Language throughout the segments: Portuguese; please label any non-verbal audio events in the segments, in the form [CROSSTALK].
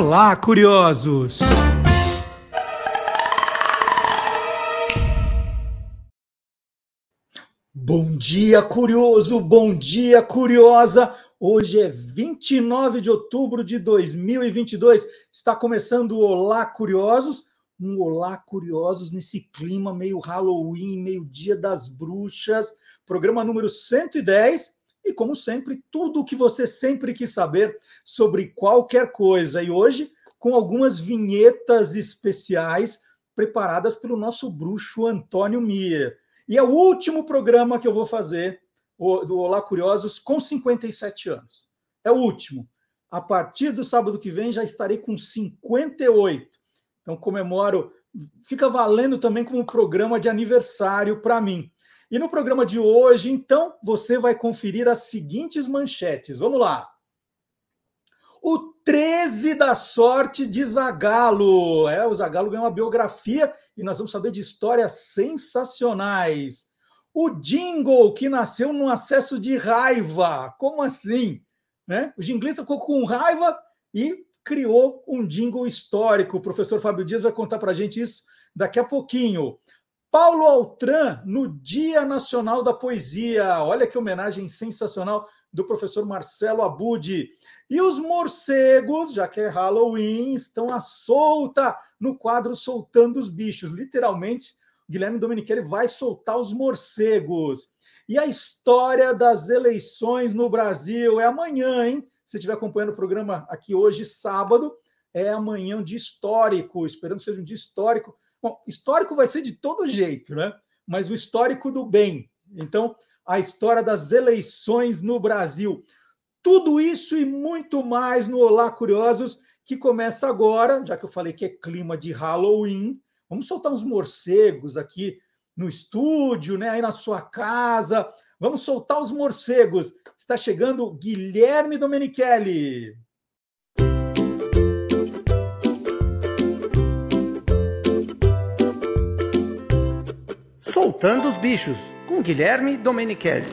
Olá, curiosos! Bom dia, curioso! Bom dia, curiosa! Hoje é 29 de outubro de 2022. Está começando o Olá, curiosos! Um Olá, curiosos nesse clima meio Halloween, meio Dia das Bruxas. Programa número 110 e, como sempre, tudo o que você sempre quis saber sobre qualquer coisa. E hoje, com algumas vinhetas especiais preparadas pelo nosso bruxo Antônio Mier. E é o último programa que eu vou fazer do Olá Curiosos com 57 anos. É o último. A partir do sábado que vem já estarei com 58. Então comemoro, fica valendo também como programa de aniversário para mim. E no programa de hoje, então, você vai conferir as seguintes manchetes. Vamos lá. O 13 da sorte de Zagalo. É, o Zagalo ganhou uma biografia e nós vamos saber de histórias sensacionais. O Jingle, que nasceu num acesso de raiva. Como assim? Né? O jinglista ficou com raiva e criou um jingle histórico. O professor Fábio Dias vai contar para a gente isso daqui a pouquinho. Paulo Altran no Dia Nacional da Poesia. Olha que homenagem sensacional do professor Marcelo Abudi. E os morcegos, já que é Halloween, estão à solta no quadro Soltando os Bichos. Literalmente, Guilherme Domenichelli vai soltar os morcegos. E a história das eleições no Brasil é amanhã, hein? Se estiver acompanhando o programa aqui hoje, sábado, é amanhã um dia histórico. Esperando que seja um dia histórico Bom, histórico vai ser de todo jeito, né? Mas o histórico do bem. Então, a história das eleições no Brasil. Tudo isso e muito mais no Olá Curiosos, que começa agora, já que eu falei que é clima de Halloween. Vamos soltar uns morcegos aqui no estúdio, né? Aí na sua casa. Vamos soltar os morcegos. Está chegando Guilherme Domenichelli. Soltando os Bichos, com Guilherme Domenichelli.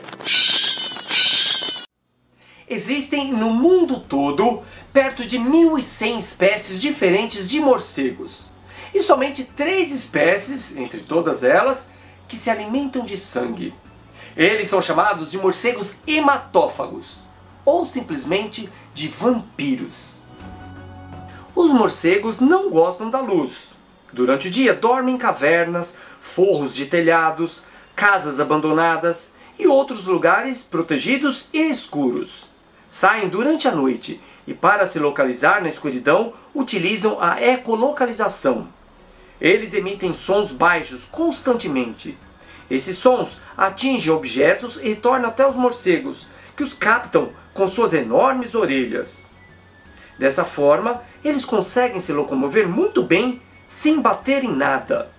Existem no mundo todo perto de 1.100 espécies diferentes de morcegos. E somente três espécies, entre todas elas, que se alimentam de sangue. Eles são chamados de morcegos hematófagos, ou simplesmente de vampiros. Os morcegos não gostam da luz. Durante o dia dormem em cavernas, forros de telhados, casas abandonadas e outros lugares protegidos e escuros. Saem durante a noite e, para se localizar na escuridão, utilizam a ecolocalização. Eles emitem sons baixos constantemente. Esses sons atingem objetos e retornam até os morcegos, que os captam com suas enormes orelhas. Dessa forma, eles conseguem se locomover muito bem sem bater em nada.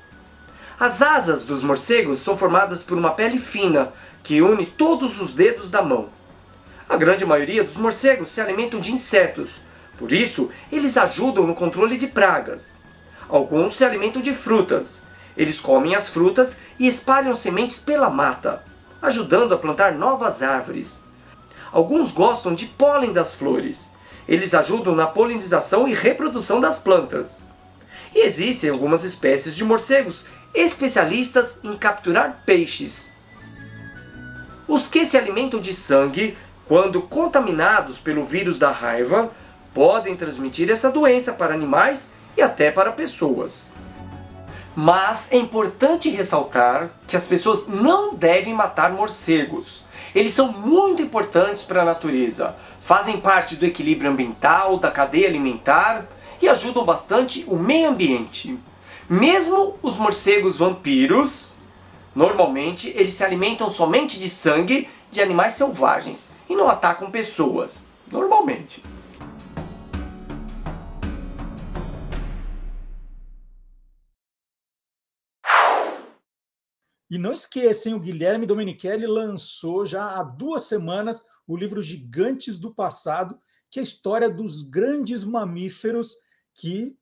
As asas dos morcegos são formadas por uma pele fina que une todos os dedos da mão. A grande maioria dos morcegos se alimentam de insetos, por isso eles ajudam no controle de pragas. Alguns se alimentam de frutas. Eles comem as frutas e espalham sementes pela mata, ajudando a plantar novas árvores. Alguns gostam de pólen das flores. Eles ajudam na polinização e reprodução das plantas. E existem algumas espécies de morcegos especialistas em capturar peixes. Os que se alimentam de sangue, quando contaminados pelo vírus da raiva, podem transmitir essa doença para animais e até para pessoas. Mas é importante ressaltar que as pessoas não devem matar morcegos. Eles são muito importantes para a natureza, fazem parte do equilíbrio ambiental, da cadeia alimentar e ajudam bastante o meio ambiente. Mesmo os morcegos vampiros, normalmente eles se alimentam somente de sangue de animais selvagens e não atacam pessoas, normalmente. E não esqueçam, o Guilherme Domenichelli lançou já há duas semanas o livro Gigantes do Passado, que é a história dos grandes mamíferos que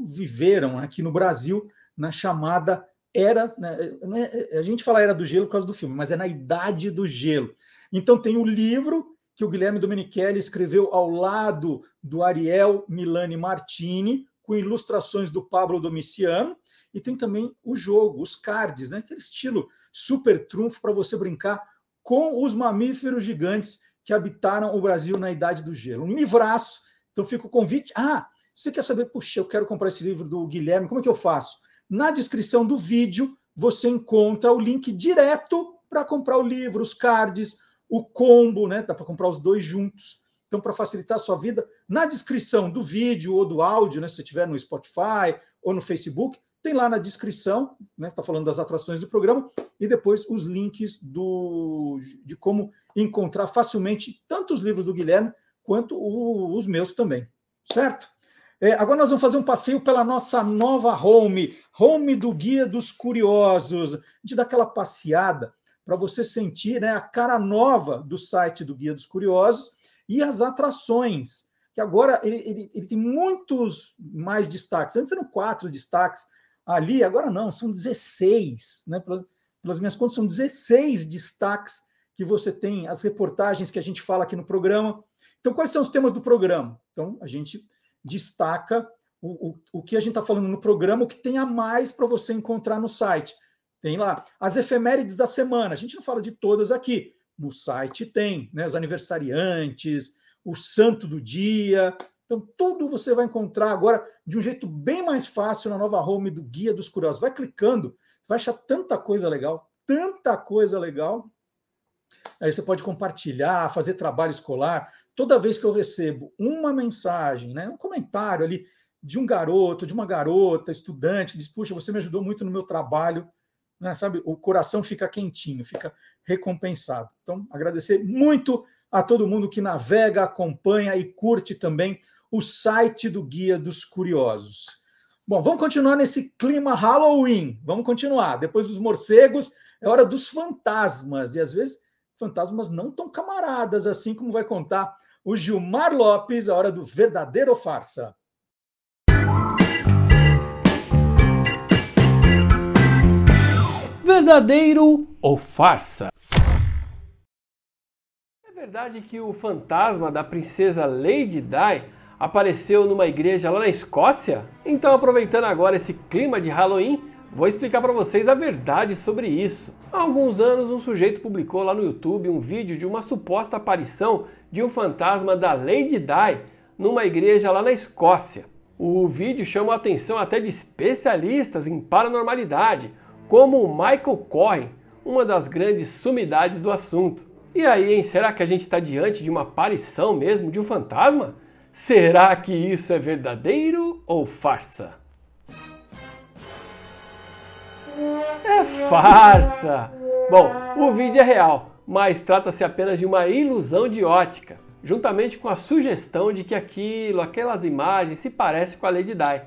viveram aqui no Brasil na chamada era, né, é, a gente fala era do gelo por causa do filme, mas é na idade do gelo. Então tem o livro que o Guilherme Domenichelli escreveu ao lado do Ariel Milani Martini, com ilustrações do Pablo Domiciano, e tem também o jogo, os cards, né? aquele estilo super trunfo para você brincar com os mamíferos gigantes que habitaram o Brasil na Idade do Gelo. Um livraço. Então fica o convite. Ah, você quer saber, puxa, eu quero comprar esse livro do Guilherme, como é que eu faço? Na descrição do vídeo você encontra o link direto para comprar o livro, os cards, o combo, né? Dá para comprar os dois juntos. Então, para facilitar a sua vida, na descrição do vídeo ou do áudio, né, se você estiver no Spotify ou no Facebook, tem lá na descrição, né? Está falando das atrações do programa, e depois os links do, de como encontrar facilmente tanto os livros do Guilherme quanto o, os meus também. Certo? É, agora nós vamos fazer um passeio pela nossa nova home, home do Guia dos Curiosos. A gente dá aquela passeada para você sentir né, a cara nova do site do Guia dos Curiosos e as atrações, que agora ele, ele, ele tem muitos mais destaques. Antes eram quatro destaques, ali, agora não, são 16, né? Pelas minhas contas, são 16 destaques que você tem, as reportagens que a gente fala aqui no programa. Então, quais são os temas do programa? Então, a gente destaca o, o, o que a gente está falando no programa, o que tem a mais para você encontrar no site. Tem lá as efemérides da semana. A gente não fala de todas aqui. No site tem, né? Os aniversariantes, o santo do dia, então, tudo você vai encontrar agora de um jeito bem mais fácil na nova home do Guia dos Curiosos. Vai clicando, vai achar tanta coisa legal, tanta coisa legal. Aí você pode compartilhar, fazer trabalho escolar. Toda vez que eu recebo uma mensagem, né, um comentário ali de um garoto, de uma garota, estudante, que diz: Puxa, você me ajudou muito no meu trabalho, né, sabe? O coração fica quentinho, fica recompensado. Então, agradecer muito a todo mundo que navega, acompanha e curte também o site do Guia dos Curiosos. Bom, vamos continuar nesse clima Halloween. Vamos continuar. Depois dos morcegos, é hora dos fantasmas. E às vezes, fantasmas não tão camaradas, assim como vai contar o Gilmar Lopes, a hora do verdadeiro ou farsa. Verdadeiro ou farsa? É verdade que o fantasma da princesa Lady Di apareceu numa igreja lá na Escócia? Então, aproveitando agora esse clima de Halloween, vou explicar para vocês a verdade sobre isso. Há alguns anos, um sujeito publicou lá no YouTube um vídeo de uma suposta aparição de um fantasma da Lady Di numa igreja lá na Escócia. O vídeo chamou a atenção até de especialistas em paranormalidade, como o Michael Corrin, uma das grandes sumidades do assunto. E aí, hein, será que a gente está diante de uma aparição mesmo de um fantasma? Será que isso é verdadeiro ou farsa? É farsa! Bom, o vídeo é real, mas trata-se apenas de uma ilusão de ótica, juntamente com a sugestão de que aquilo, aquelas imagens se parecem com a Lady Di.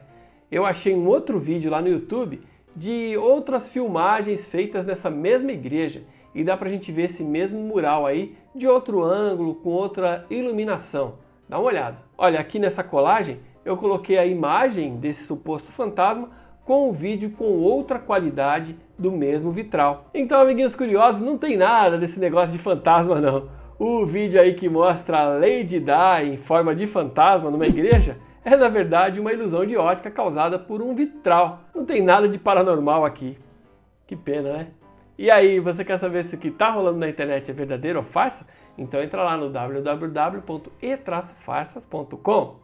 Eu achei um outro vídeo lá no YouTube de outras filmagens feitas nessa mesma igreja e dá pra gente ver esse mesmo mural aí de outro ângulo, com outra iluminação. Dá uma olhada. Olha, aqui nessa colagem eu coloquei a imagem desse suposto fantasma com o vídeo com outra qualidade do mesmo vitral. Então, amiguinhos curiosos, não tem nada desse negócio de fantasma não. O vídeo aí que mostra a Lady Di em forma de fantasma numa igreja é na verdade uma ilusão de ótica causada por um vitral. Não tem nada de paranormal aqui. Que pena, né? E aí, você quer saber se o que está rolando na internet é verdadeiro ou farsa? Então entra lá no www.e-farsas.com.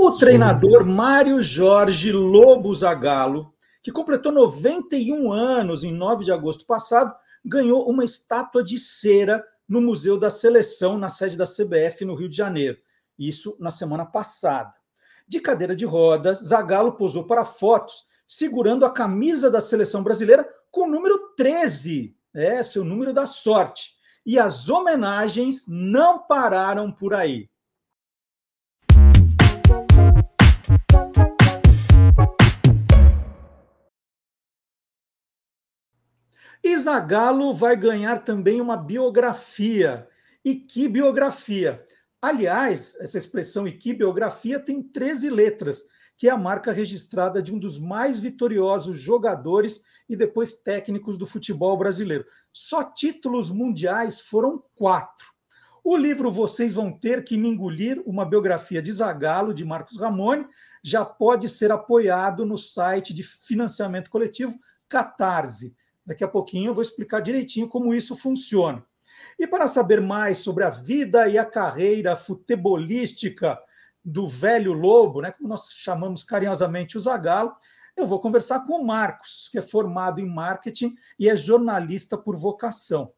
O treinador Mário Jorge Lobo Zagallo, que completou 91 anos em 9 de agosto passado, ganhou uma estátua de cera no Museu da Seleção, na sede da CBF no Rio de Janeiro. Isso na semana passada. De cadeira de rodas, Zagallo posou para fotos segurando a camisa da seleção brasileira com o número 13, é seu número da sorte. E as homenagens não pararam por aí. Isagalo vai ganhar também uma biografia. E que biografia? Aliás, essa expressão e que biografia tem 13 letras que é a marca registrada de um dos mais vitoriosos jogadores e depois técnicos do futebol brasileiro. Só títulos mundiais foram quatro. O livro Vocês Vão Ter Que Me Engolir, uma biografia de Zagalo, de Marcos Ramone, já pode ser apoiado no site de financiamento coletivo Catarse. Daqui a pouquinho eu vou explicar direitinho como isso funciona. E para saber mais sobre a vida e a carreira futebolística do velho lobo, né, como nós chamamos carinhosamente o Zagalo, eu vou conversar com o Marcos, que é formado em marketing e é jornalista por vocação.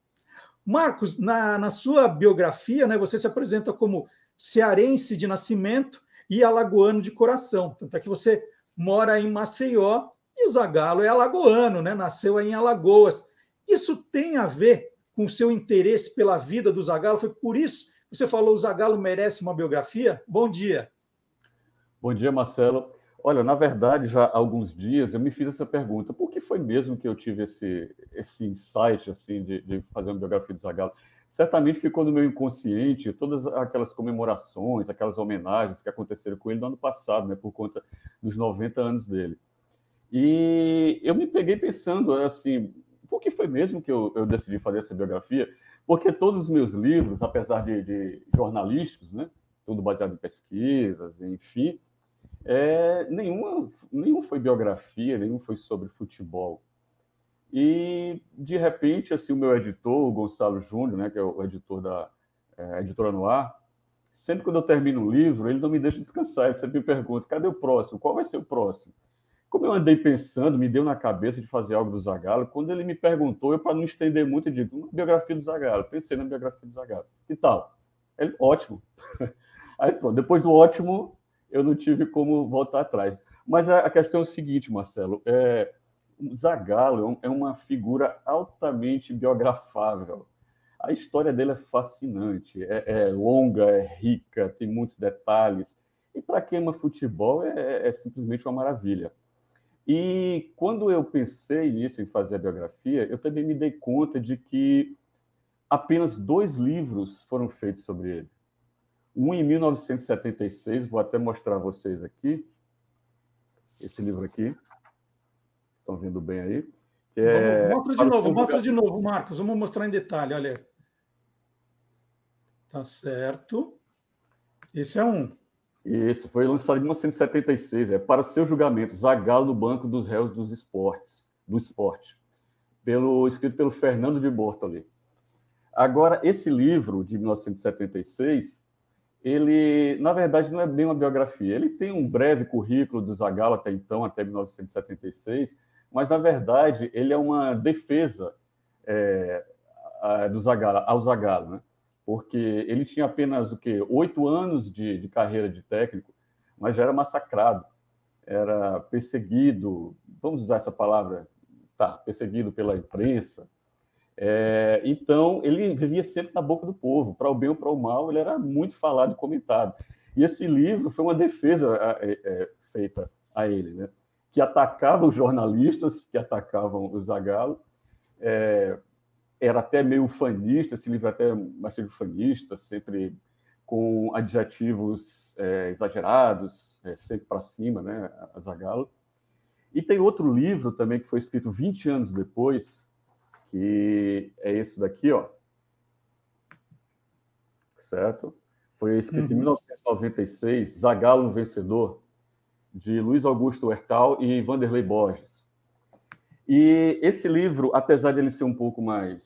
Marcos, na, na sua biografia, né, você se apresenta como cearense de nascimento e alagoano de coração. Tanto é que você mora em Maceió e o Zagalo é alagoano, né? nasceu em Alagoas. Isso tem a ver com o seu interesse pela vida do Zagalo? Foi por isso você falou, o Zagallo merece uma biografia? Bom dia. Bom dia, Marcelo. Olha, na verdade, já há alguns dias eu me fiz essa pergunta. Por que foi mesmo que eu tive esse, esse insight assim, de, de fazer uma biografia do Zagallo? Certamente ficou no meu inconsciente todas aquelas comemorações, aquelas homenagens que aconteceram com ele no ano passado, né, por conta dos 90 anos dele. E eu me peguei pensando assim, por que foi mesmo que eu, eu decidi fazer essa biografia? Porque todos os meus livros, apesar de, de jornalísticos, né, tudo baseado em pesquisas, enfim, é, nenhuma, nenhum foi biografia, nenhum foi sobre futebol. E, de repente, assim, o meu editor, o Gonçalo Júnior, né, que é o editor da é, Editora Noir, sempre quando eu termino um livro, ele não me deixa descansar, ele sempre me pergunta, cadê o próximo? Qual vai ser o próximo? Como eu andei pensando, me deu na cabeça de fazer algo do Zagallo, quando ele me perguntou, eu, para não estender muito, eu digo, uma biografia do Zagallo. Pensei na biografia do Zagallo. Que tal? Ele, ótimo. [LAUGHS] Aí, pronto, depois do ótimo, eu não tive como voltar atrás. Mas a, questão é o seguinte, Marcelo, é, o Zagallo é, é uma figura altamente biografável. A história dele é fascinante, é, é longa, é rica, tem muitos detalhes. E para quem ama futebol, é, é simplesmente uma maravilha. E quando eu pensei nisso, em fazer a biografia, eu também me dei conta de que apenas dois livros foram feitos sobre ele. Um em 1976, vou até mostrar a vocês aqui. Esse livro aqui. Estão vendo bem aí? É... Mostra de novo, mostra de novo, Marcos. Vamos mostrar em detalhe, olha. Tá certo. Esse é um. Isso, foi lançado em 1976, é para seu julgamento, Zagallo no Banco dos Réus dos Esportes, do Esporte, pelo, escrito pelo Fernando de Bortoli. Agora, esse livro de 1976, ele, na verdade, não é bem uma biografia. Ele tem um breve currículo do Zagallo até então, até 1976, mas, na verdade, ele é uma defesa é, do Zagallo, ao Zagallo, né? Porque ele tinha apenas o quê? oito anos de, de carreira de técnico, mas já era massacrado, era perseguido, vamos usar essa palavra, tá, perseguido pela imprensa. É, então, ele vivia sempre na boca do povo, para o bem ou para o mal, ele era muito falado e comentado. E esse livro foi uma defesa é, é, feita a ele, né? que atacava os jornalistas, que atacavam o Zagallo, é, era até meio fanista, esse livro é até bastante fanista, sempre com adjetivos é, exagerados, é, sempre para cima, né, a Zagallo. E tem outro livro também que foi escrito 20 anos depois, que é esse daqui, ó. Certo? Foi escrito uhum. em 1996, Zagallo Vencedor, de Luiz Augusto Hertal e Vanderlei Borges. E esse livro, apesar de ele ser um pouco mais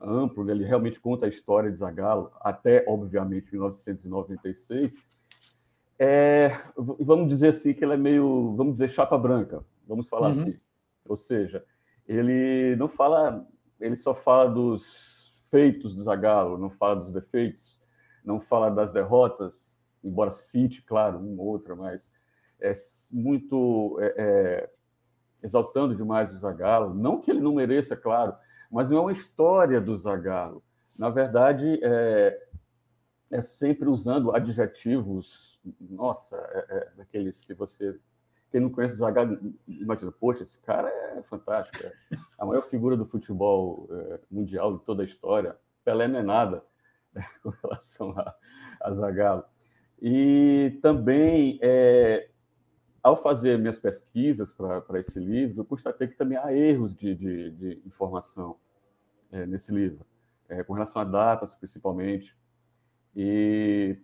amplo, ele realmente conta a história de Zagallo, até, obviamente, 1996, é, vamos dizer assim que ele é meio, vamos dizer, chapa branca, vamos falar uhum. assim. Ou seja, ele não fala, ele só fala dos feitos do Zagallo, não fala dos defeitos, não fala das derrotas, embora cite, claro, uma ou outra, mas é muito é, é, exaltando demais o Zagallo. Não que ele não mereça, claro, mas não é uma história do Zagallo. Na verdade, é, é sempre usando adjetivos, nossa, é, é, daqueles que você. Quem não conhece o Zagallo, imagina, poxa, esse cara é fantástico, é a maior figura do futebol é, mundial de toda a história. Pelé não é nada né, [LAUGHS] com relação a, a Zagallo. E também é, ao fazer minhas pesquisas para esse livro, eu constatei que também há erros de, de, de informação é, nesse livro, é, com relação a datas, principalmente, e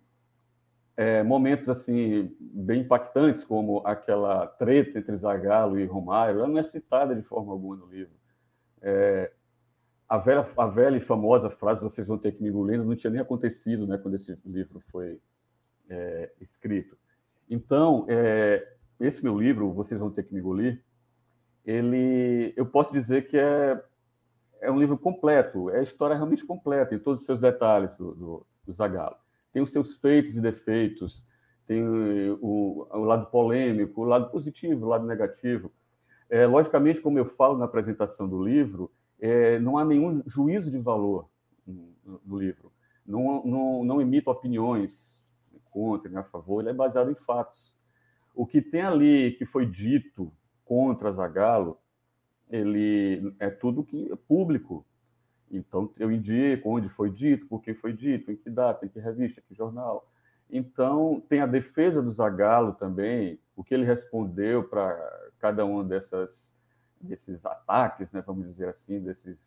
é, momentos assim bem impactantes, como aquela treta entre Zagallo e Romário, ela não é citada de forma alguma no livro. A, velha, a velha e famosa frase "vocês vão ter que me engolir" não tinha nem acontecido, né, quando esse livro foi escrito. Então, é, esse meu livro, Vocês Vão Ter Que Me Engolir, ele, eu posso dizer que é, é um livro completo, é a história realmente completa, em todos os seus detalhes do, do, do Zagallo. Tem os seus feitos e defeitos, tem o, o, lado polêmico, o lado positivo, o lado negativo. É, logicamente, como eu falo na apresentação do livro, é, não há nenhum juízo de valor no, no livro. Não, não, não emito opiniões contra a favor, ele é baseado em fatos o que tem ali que foi dito contra Zagallo, ele é tudo que é público. Então eu indico onde foi dito, por que foi dito, em que data, em que revista, em que jornal. Então tem a defesa do Zagallo também, o que ele respondeu para cada um dessas desses ataques, né, vamos dizer assim, desses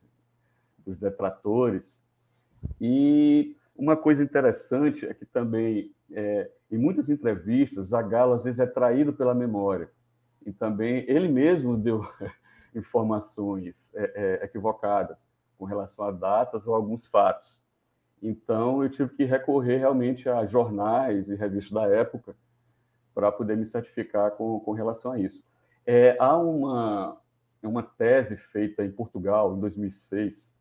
dos detratores. E uma coisa interessante é que também, é, em muitas entrevistas, Zagallo às vezes é traído pela memória. E também ele mesmo deu [LAUGHS] informações é, é, equivocadas com relação a datas ou alguns fatos. Então, eu tive que recorrer realmente a jornais e revistas da época para poder me certificar com, com relação a isso. É, há uma, uma tese feita em Portugal, em 2006,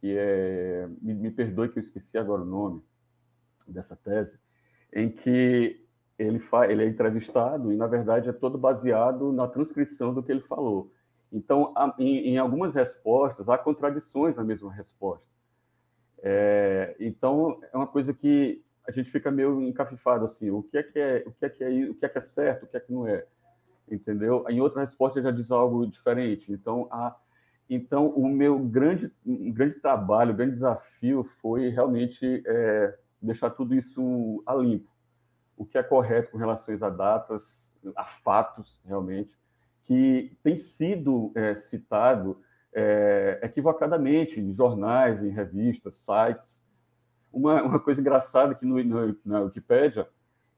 que é, me, me perdoe que eu esqueci agora o nome dessa tese, em que ele, fa, ele é entrevistado e, na verdade, é todo baseado na transcrição do que ele falou. Então, em, em, algumas respostas, há contradições na mesma resposta. É, então, é uma coisa que a gente fica meio encafifado, assim, o que é que é, o que é, que é, o que é, que é certo, o que é que não é, entendeu? Em outra resposta, já diz algo diferente. Então, há então, o meu grande, grande trabalho, grande desafio foi realmente é, deixar tudo isso a limpo. O que é correto com relação a datas, a fatos, realmente, que tem sido é, citado é, equivocadamente em jornais, em revistas, sites. Uma, uma coisa engraçada que no, no, na Wikipédia,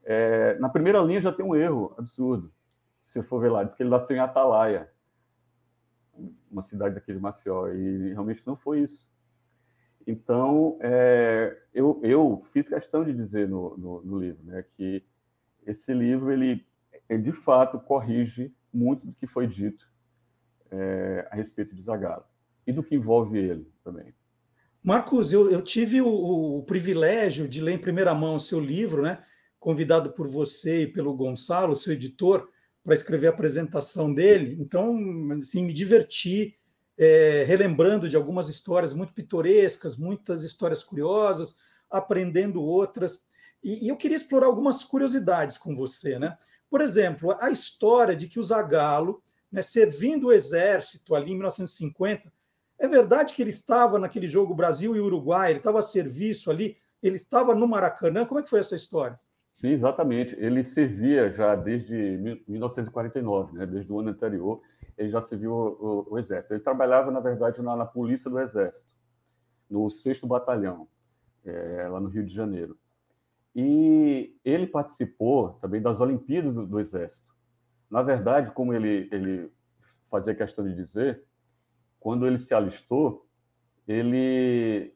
é, na primeira linha já tem um erro absurdo. Se eu for ver lá, diz que ele nasceu em Atalaia uma cidade daqui de Maceió, e realmente não foi isso. Então, é, eu, eu fiz questão de dizer no, no, no, livro né, que esse livro, ele, ele, de fato corrige muito do que foi dito é, a respeito de Zagallo e do que envolve ele também. Marcos, eu, eu tive o, o, privilégio de ler em primeira mão o seu livro, né, convidado por você e pelo Gonçalo, seu editor, para escrever a apresentação dele. Então, assim, me diverti é, relembrando de algumas histórias muito pitorescas, muitas histórias curiosas, aprendendo outras. E, e, eu queria explorar algumas curiosidades com você, né? Por exemplo, a história de que o Zagallo, né, servindo o exército ali em 1950, é verdade que ele estava naquele jogo Brasil e Uruguai, ele estava a serviço ali, ele estava no Maracanã. Como é que foi essa história? Sim, exatamente. Ele servia já desde 1949, né? desde o ano anterior, ele já serviu o, o, o Exército. Ele trabalhava, na verdade, na, na, Polícia do Exército, no 6 Batalhão, é, lá no Rio de Janeiro. E ele participou também das Olimpíadas do, do Exército. Na verdade, como ele, ele fazia questão de dizer, quando ele se alistou, ele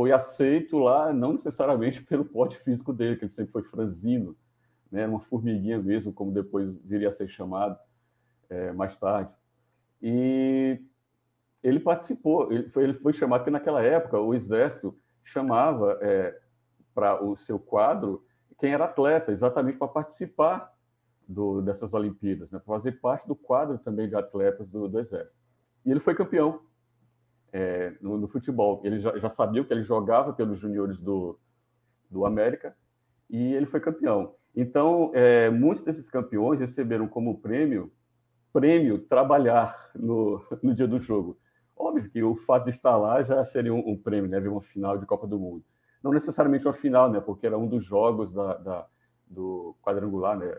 foi aceito lá, não necessariamente pelo porte físico dele, que ele sempre foi franzino, né, uma formiguinha mesmo, como depois viria a ser chamado é, mais tarde. E ele participou, ele foi, ele foi chamado, porque naquela época o Exército chamava é, para o seu quadro quem era atleta, exatamente para participar do, dessas Olimpíadas, né, para fazer parte do quadro também de atletas do, do Exército. E ele foi campeão é, no, no, futebol. Ele já, já, sabia que ele jogava pelos juniores do, do América e ele foi campeão. Então, é, muitos desses campeões receberam como prêmio prêmio trabalhar no, [LAUGHS] no dia do jogo. Óbvio que o fato de estar lá já seria um, um prêmio, né? Ver uma final de Copa do Mundo. Não necessariamente uma final, né? Porque era um dos jogos da, da do quadrangular, né?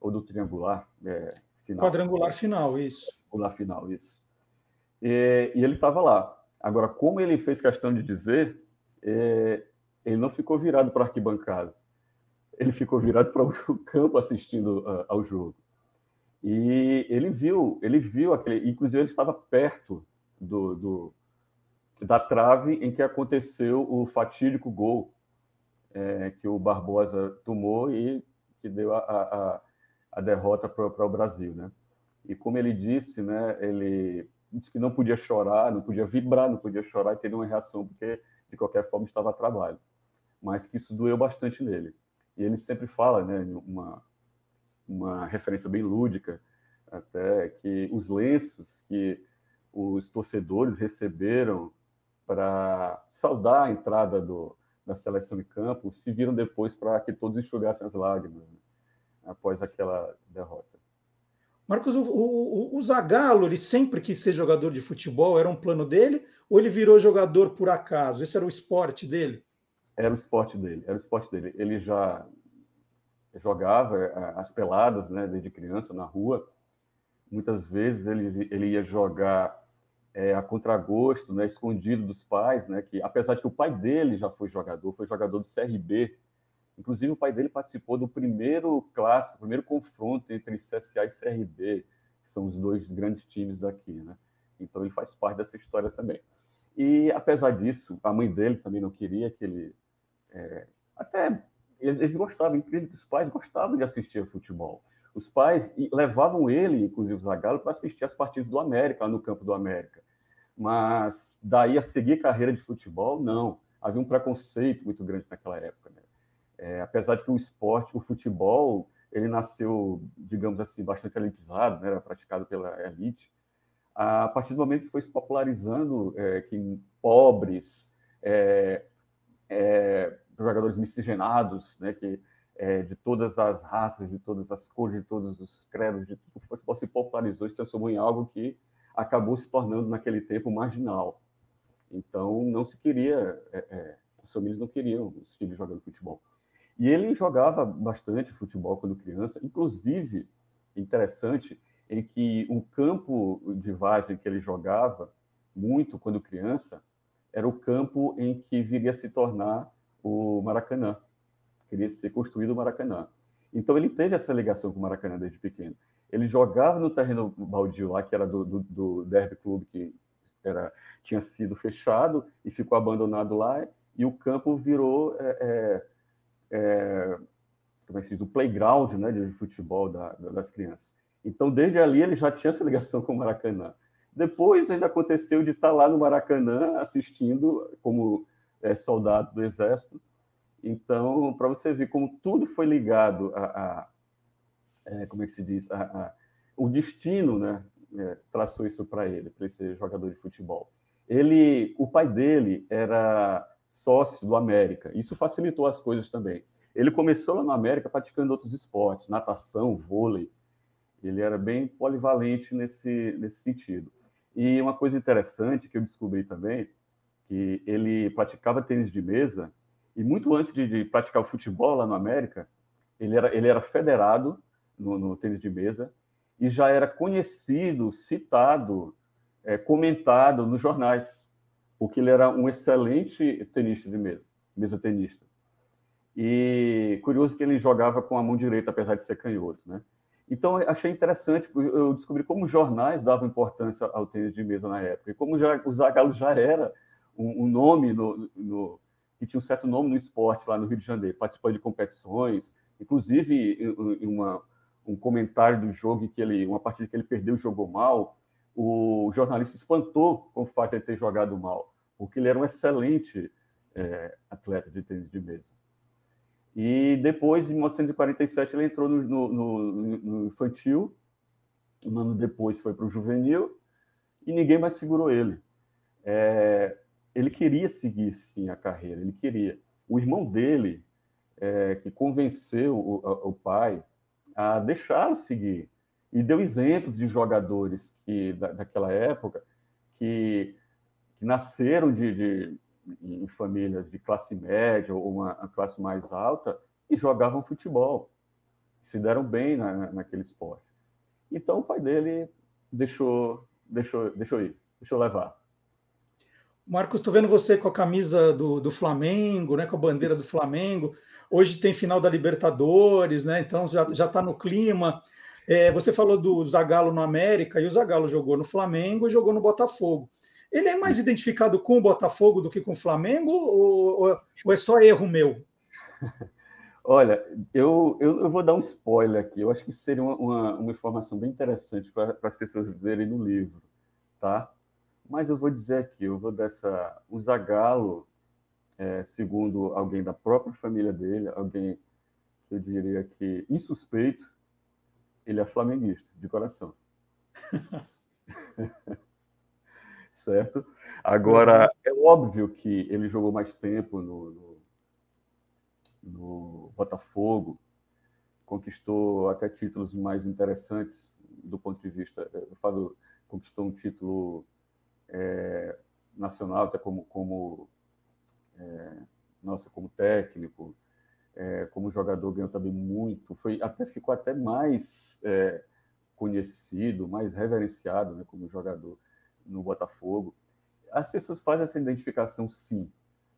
ou do triangular é, final. Quadrangular final, isso. Quadrangular final, isso. E, e ele estava lá. Agora, como ele fez questão de dizer, é, ele não ficou virado para a arquibancada. Ele ficou virado para o [LAUGHS] campo assistindo uh, ao jogo. E ele viu, ele viu aquele, inclusive ele estava perto do, do da trave em que aconteceu o fatídico gol é, que o Barbosa tomou e que deu a, a, a derrota para o Brasil, né? E como ele disse, né, ele disse que não podia chorar, não podia vibrar, não podia chorar e ter uma reação porque de qualquer forma estava a trabalho, mas que isso doeu bastante nele. E ele sempre fala, né, uma uma referência bem lúdica, até que os lenços que os torcedores receberam para saudar a entrada do, da seleção de campo se viram depois para que todos enxugassem as lágrimas né, após aquela derrota. Marcos, o, o, o Zagallo, ele sempre quis ser jogador de futebol, era um plano dele, ou ele virou jogador por acaso? Esse era o esporte dele? Era o esporte dele, era o esporte dele. Ele já jogava eh, as peladas, né, desde criança na rua. Muitas vezes ele, ele ia jogar é, a contragosto, né, escondido dos pais, né, que apesar de que o pai dele já foi jogador, foi jogador do CRB. Inclusive o pai dele participou do primeiro clássico, primeiro confronto entre CSA e CRB, que são os dois grandes times daqui, né? Então ele faz parte dessa história também. E apesar disso, a mãe dele também não queria que ele é, até eles gostavam, incrível que os pais gostavam de assistir futebol. Os pais levavam ele, inclusive o Zagallo, para assistir as partidas do América, lá no campo do América. Mas daí a seguir carreira de futebol, não. Havia um preconceito muito grande naquela época. Né? É, apesar de que o esporte, o futebol, ele nasceu, digamos assim, bastante elitizado, né? era praticado pela elite. A partir do momento que foi se popularizando, é, que pobres, é, é jogadores miscigenados, né, que é, de todas as raças, de todas as cores, de todos os credos, de, o futebol se popularizou e se transformou em algo que acabou se tornando naquele tempo marginal. Então não se queria, é, as famílias não queriam os filhos jogando futebol. E ele jogava bastante futebol quando criança, inclusive interessante em que um campo de vagem que ele jogava muito quando criança era o campo em que viria a se tornar o Maracanã. Queria ser construído o Maracanã. Então ele teve essa ligação com o Maracanã desde pequeno. Ele jogava no terreno baldio lá, que era do, do, do Derby Clube, que era, tinha sido fechado e ficou abandonado lá, e o campo virou é, é, é, é que se diz, o playground né, de futebol da, das crianças. Então, desde ali, ele já tinha essa ligação com o Maracanã. Depois, ainda aconteceu de estar lá no Maracanã assistindo, como é, soldado do Exército. Então, para você ver como tudo foi ligado a, a é, como é que se diz, a, a, o destino, né, é, traçou isso para ele, para ele ser jogador de futebol. Ele, o pai dele era sócio do América. Isso facilitou as coisas também. Ele começou lá no América praticando outros esportes, natação, vôlei. Ele era bem polivalente nesse, nesse sentido. E uma coisa interessante que eu descobri também que ele praticava tênis de mesa e muito antes de, de praticar o futebol lá no América, ele era, ele era federado no, no tênis de mesa e já era conhecido, citado, é, comentado nos jornais, porque ele era um excelente tenista de mesa, mesa tenista. E curioso que ele jogava com a mão direita, apesar de ser canhoto, né? Então, achei interessante, eu descobri como os jornais davam importância ao tênis de mesa na época, e como já, o Zagallo já era um, um nome no, no, que tinha um certo nome no esporte lá no Rio de Janeiro, participou de competições, inclusive em uma, um comentário do jogo em que ele, uma partida que ele perdeu, jogou mal, o jornalista espantou com o fato de ele ter jogado mal, porque ele era um excelente é, atleta de tênis de mesa. E depois, em 1947, ele entrou no, no, no infantil, um ano depois foi para o juvenil, e ninguém mais segurou ele. É, ele queria seguir sim a carreira, ele queria. O irmão dele, é, que convenceu o, o, pai a deixá-lo seguir, e deu exemplos de jogadores que da, daquela época que, que nasceram de, de, em famílias de classe média ou uma, classe mais alta e jogavam futebol. se deram bem na, naquele esporte. Então o pai dele deixou, deixou, deixou ir, deixou levar. Marcos, estou vendo você com a camisa do, do Flamengo, né, com a bandeira do Flamengo. Hoje tem final da Libertadores, né? Então já já está no clima. É, você falou do Zagallo no América e o Zagallo jogou no Flamengo e jogou no Botafogo. Ele é mais identificado com o Botafogo do que com o Flamengo ou, ou é só erro meu? [LAUGHS] Olha, eu, eu, eu, vou dar um spoiler aqui. Eu acho que seria uma, uma, uma informação bem interessante para as pessoas verem no livro, tá? Mas eu vou dizer aqui, eu vou dessa... O Zagallo, é, segundo alguém da própria família dele, alguém que eu diria que insuspeito, ele é flamenguista, de coração. [LAUGHS] certo? Agora, é óbvio que ele jogou mais tempo no, no, no Botafogo, conquistou até títulos mais interessantes do ponto de vista. Eu falo, conquistou um título é, nacional, até como, como é, nossa, como técnico, é, como jogador ganhou também muito, foi até ficou até mais é, conhecido, mais reverenciado, né, como jogador no Botafogo. As pessoas fazem essa identificação, sim,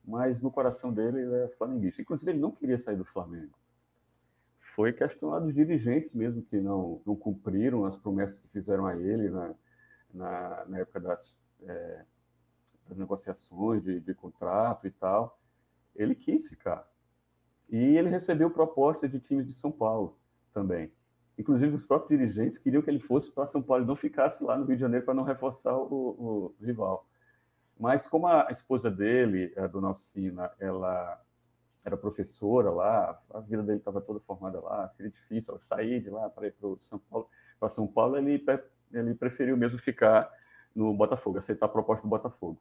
mas no coração dele ele é flamenguista. Inclusive ele não queria sair do Flamengo. Foi questão dos dirigentes mesmo que não, não cumpriram as promessas que fizeram a ele na, na, na época das, é, das negociações de, de contrato e tal, ele quis ficar. E ele recebeu proposta de times de São Paulo também. Inclusive, os próprios dirigentes queriam que ele fosse para São Paulo e não ficasse lá no Rio de Janeiro para não reforçar o, o, rival. Mas como a esposa dele, a dona Alcina, ela era professora lá, a vida dele estava toda formada lá, seria difícil sair de lá para ir para São Paulo. Para São Paulo, ele, ele preferiu mesmo ficar no Botafogo, aceitar a proposta do Botafogo.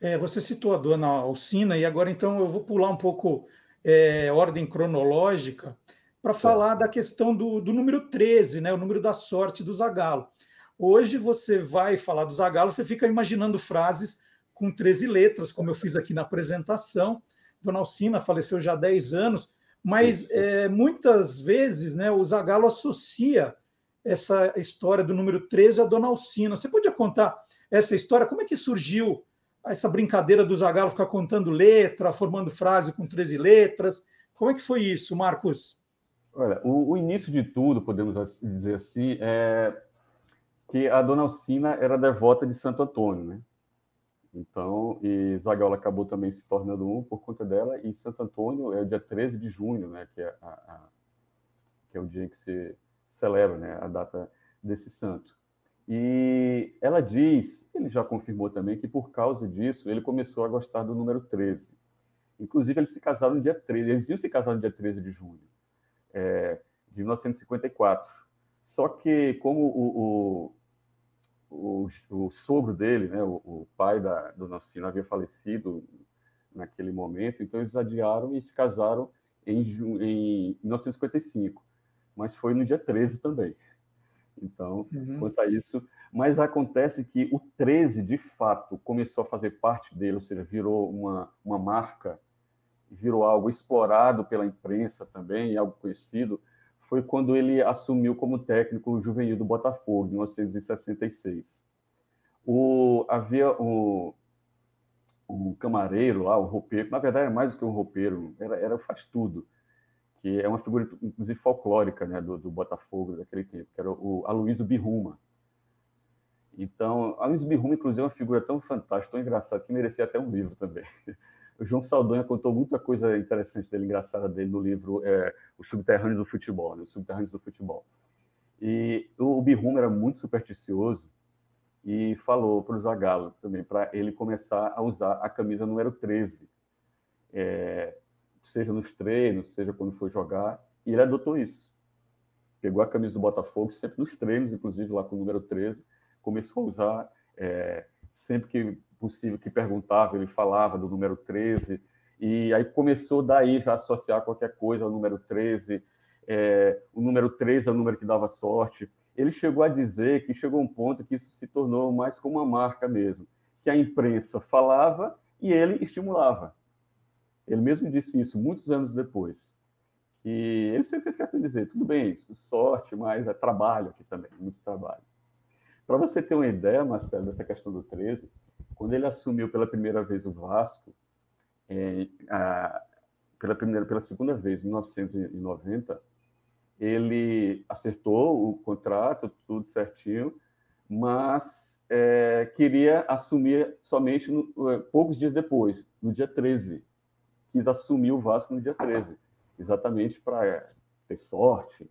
É, você citou a dona Alcina, e agora então eu vou pular um pouco é, ordem cronológica para falar da questão do, do, número 13, né, o número da sorte do Zagalo. Hoje você vai falar do Zagalo, você fica imaginando frases com 13 letras, como eu fiz aqui na apresentação. Dona Alcina faleceu já há 10 anos, mas é, muitas vezes né, o Zagalo associa essa história do número 13 a Dona Alcina. Você podia contar essa história? Como é que surgiu essa brincadeira do Zagalo ficar contando letra, formando frase com 13 letras? Como é que foi isso, Marcos? Olha, o, o início de tudo, podemos dizer assim, é que a Dona Alcina era devota de Santo Antônio, né? Então, e Zagalo acabou também se tornando um por conta dela, e Santo Antônio é o dia 13 de junho, né? Que é, a, a, que é o dia que se celebra, né, a data desse santo. E ela diz, ele já confirmou também, que por causa disso ele começou a gostar do número 13. Inclusive, eles se casaram no dia 13, eles iam se casar no dia 13 de junho é, de 1954. Só que, como o, o, o, o sogro dele, né, o, o pai da, do nosso havia falecido naquele momento, então eles adiaram e se casaram em, em 1955 mas foi no dia 13 também. Então, uhum. quanto a isso. Mas acontece que o 13, de fato, começou a fazer parte dele, ou seja, virou uma, uma marca, virou algo explorado pela imprensa também, algo conhecido, foi quando ele assumiu como técnico juvenil do Botafogo, em 1966. O, havia o, o camareiro lá, o roupeiro, na verdade era mais do que um roupeiro, era, era faz tudo que é uma figura, inclusive, folclórica né, do, do Botafogo daquele tempo, que era o Aloysio Birruma. Então, Aloysio Birruma, inclusive, é uma figura tão fantástica, tão engraçada, que merecia até um livro também. [LAUGHS] O João Saldanha contou muita coisa interessante dele, engraçada dele, no livro é, Os Subterrâneos do Futebol, né, Os Subterrâneos do Futebol. E o, o Birruma era muito supersticioso e falou para o Zagallo também, para ele começar a usar a camisa número 13. É, seja nos treinos, seja quando for jogar, e ele adotou isso. Pegou a camisa do Botafogo, sempre nos treinos, inclusive lá com o número 13, começou a usar é, sempre que possível, que perguntava, ele falava do número 13, e aí começou daí já a associar qualquer coisa ao número 13, é, o número 13 é o número que dava sorte. Ele chegou a dizer que chegou um ponto que isso se tornou mais como uma marca mesmo, que a imprensa falava e ele estimulava. Ele mesmo disse isso muitos anos depois, E ele sempre esquece de dizer, tudo bem, isso, sorte, mas é trabalho aqui também, muito trabalho. Para você ter uma ideia, Marcelo, dessa questão do 13, quando ele assumiu pela primeira vez o Vasco, é, a, pela primeira, pela segunda vez, em 1990, ele acertou o contrato, tudo certinho, mas é, queria assumir somente no, é, poucos dias depois, no dia 13. Quis assumir o Vasco no dia 13, exatamente para ter sorte,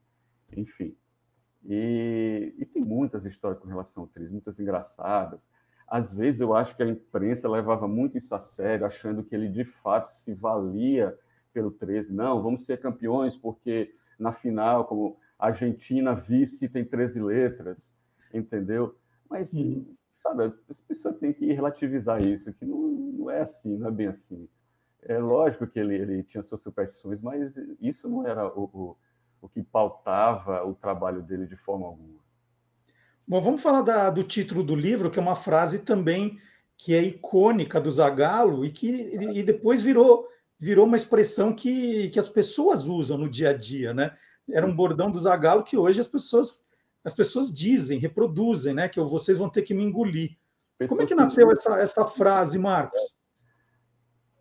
enfim. E, e, tem muitas histórias com relação ao 13, muitas engraçadas. Às vezes eu acho que a imprensa levava muito isso a sério, achando que ele de fato se valia pelo 13. Não, vamos ser campeões porque na final, como Argentina vice tem 13 letras, entendeu? Mas, sabe, as pessoas têm que relativizar isso, que não, não é assim, não é bem assim. É lógico que ele, ele tinha suas superstições, mas isso não era o, o, o que pautava o trabalho dele de forma alguma. Bom, vamos falar da, do título do livro, que é uma frase também que é icônica do Zagallo e que e depois virou virou uma expressão que, que as pessoas usam no dia a dia, né? Era um bordão do Zagallo que hoje as pessoas as pessoas dizem, reproduzem, né? Que vocês vão ter que me engolir. Pessoas Como é que nasceu que... essa, essa frase, Marcos?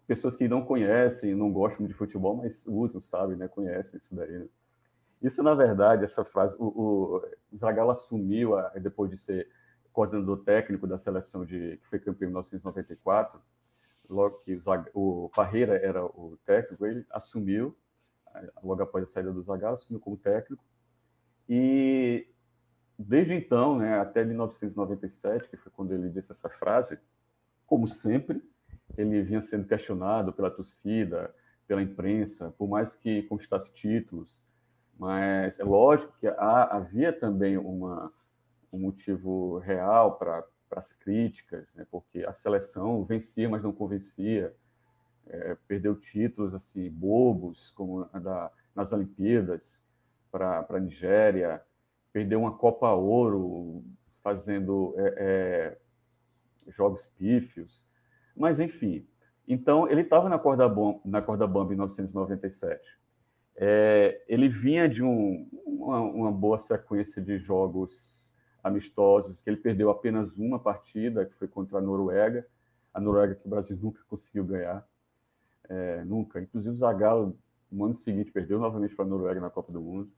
Pessoas que não conhecem, não gostam de futebol, mas usam, sabe, né? Conhecem isso daí. Né? Isso, na verdade, essa frase, o, o Zagallo assumiu, a, depois de ser coordenador técnico da seleção de que foi campeão em 1994, logo que o, o Parreira era o técnico, ele assumiu, logo após a saída do Zagallo, assumiu como técnico, e desde então, né, até 1997, que foi quando ele disse essa frase, como sempre, ele vinha sendo questionado pela torcida, pela imprensa, por mais que conquistasse títulos, mas é lógico que há, havia também uma, um motivo real para as críticas, né, porque a seleção vencia, mas não convencia, é, perdeu títulos assim bobos, como da, nas Olimpíadas, para a Nigéria, perdeu uma Copa Ouro fazendo é, é, jogos pífios, mas enfim. Então ele estava na corda bamba, na corda bamba em 1997. É, ele vinha de um, uma, uma, boa sequência de jogos amistosos, que ele perdeu apenas uma partida, que foi contra a Noruega, a Noruega que o Brasil nunca conseguiu ganhar, é, nunca. Inclusive o Zagallo, no ano seguinte, perdeu novamente para a Noruega na Copa do Mundo.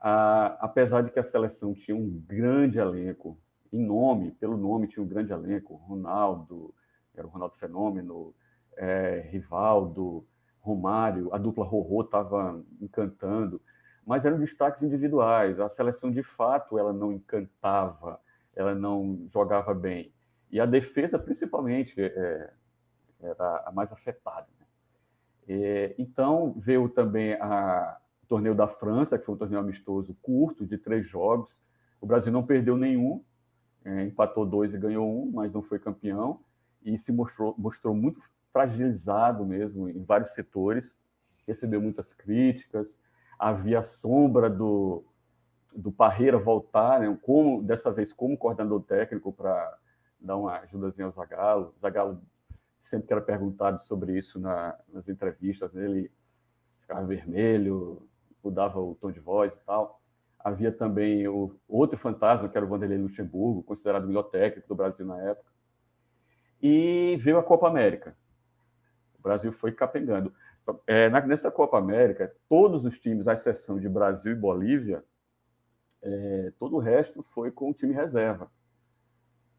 Apesar de que a seleção tinha um grande elenco, em nome, pelo nome tinha um grande elenco, Ronaldo, era o Ronaldo Fenômeno, é, Rivaldo, Romário, a dupla Rorô estava encantando, mas eram destaques individuais. A seleção, de fato, ela não encantava, ela não jogava bem. E a defesa, principalmente, é, era a mais afetada. Né? E, então, veio também a, torneio da França, que foi um torneio amistoso curto, de três jogos. O Brasil não perdeu nenhum, é, empatou dois e ganhou um, mas não foi campeão. E se mostrou, mostrou muito fragilizado mesmo em vários setores. Recebeu muitas críticas. Havia a sombra do, do Parreira voltar, né? como, dessa vez como coordenador técnico para dar uma ajudazinha ao Zagallo. Zagallo sempre que era perguntado sobre isso na, nas entrevistas, ele ficava vermelho, mudava o tom de voz e tal. Havia também o outro fantasma, que era o Vanderlei Luxemburgo, considerado o melhor técnico do Brasil na época. E veio a Copa América. O Brasil foi capengando. É, nessa Copa América, todos os times, à exceção de Brasil e Bolívia, é, todo o resto foi com o time reserva.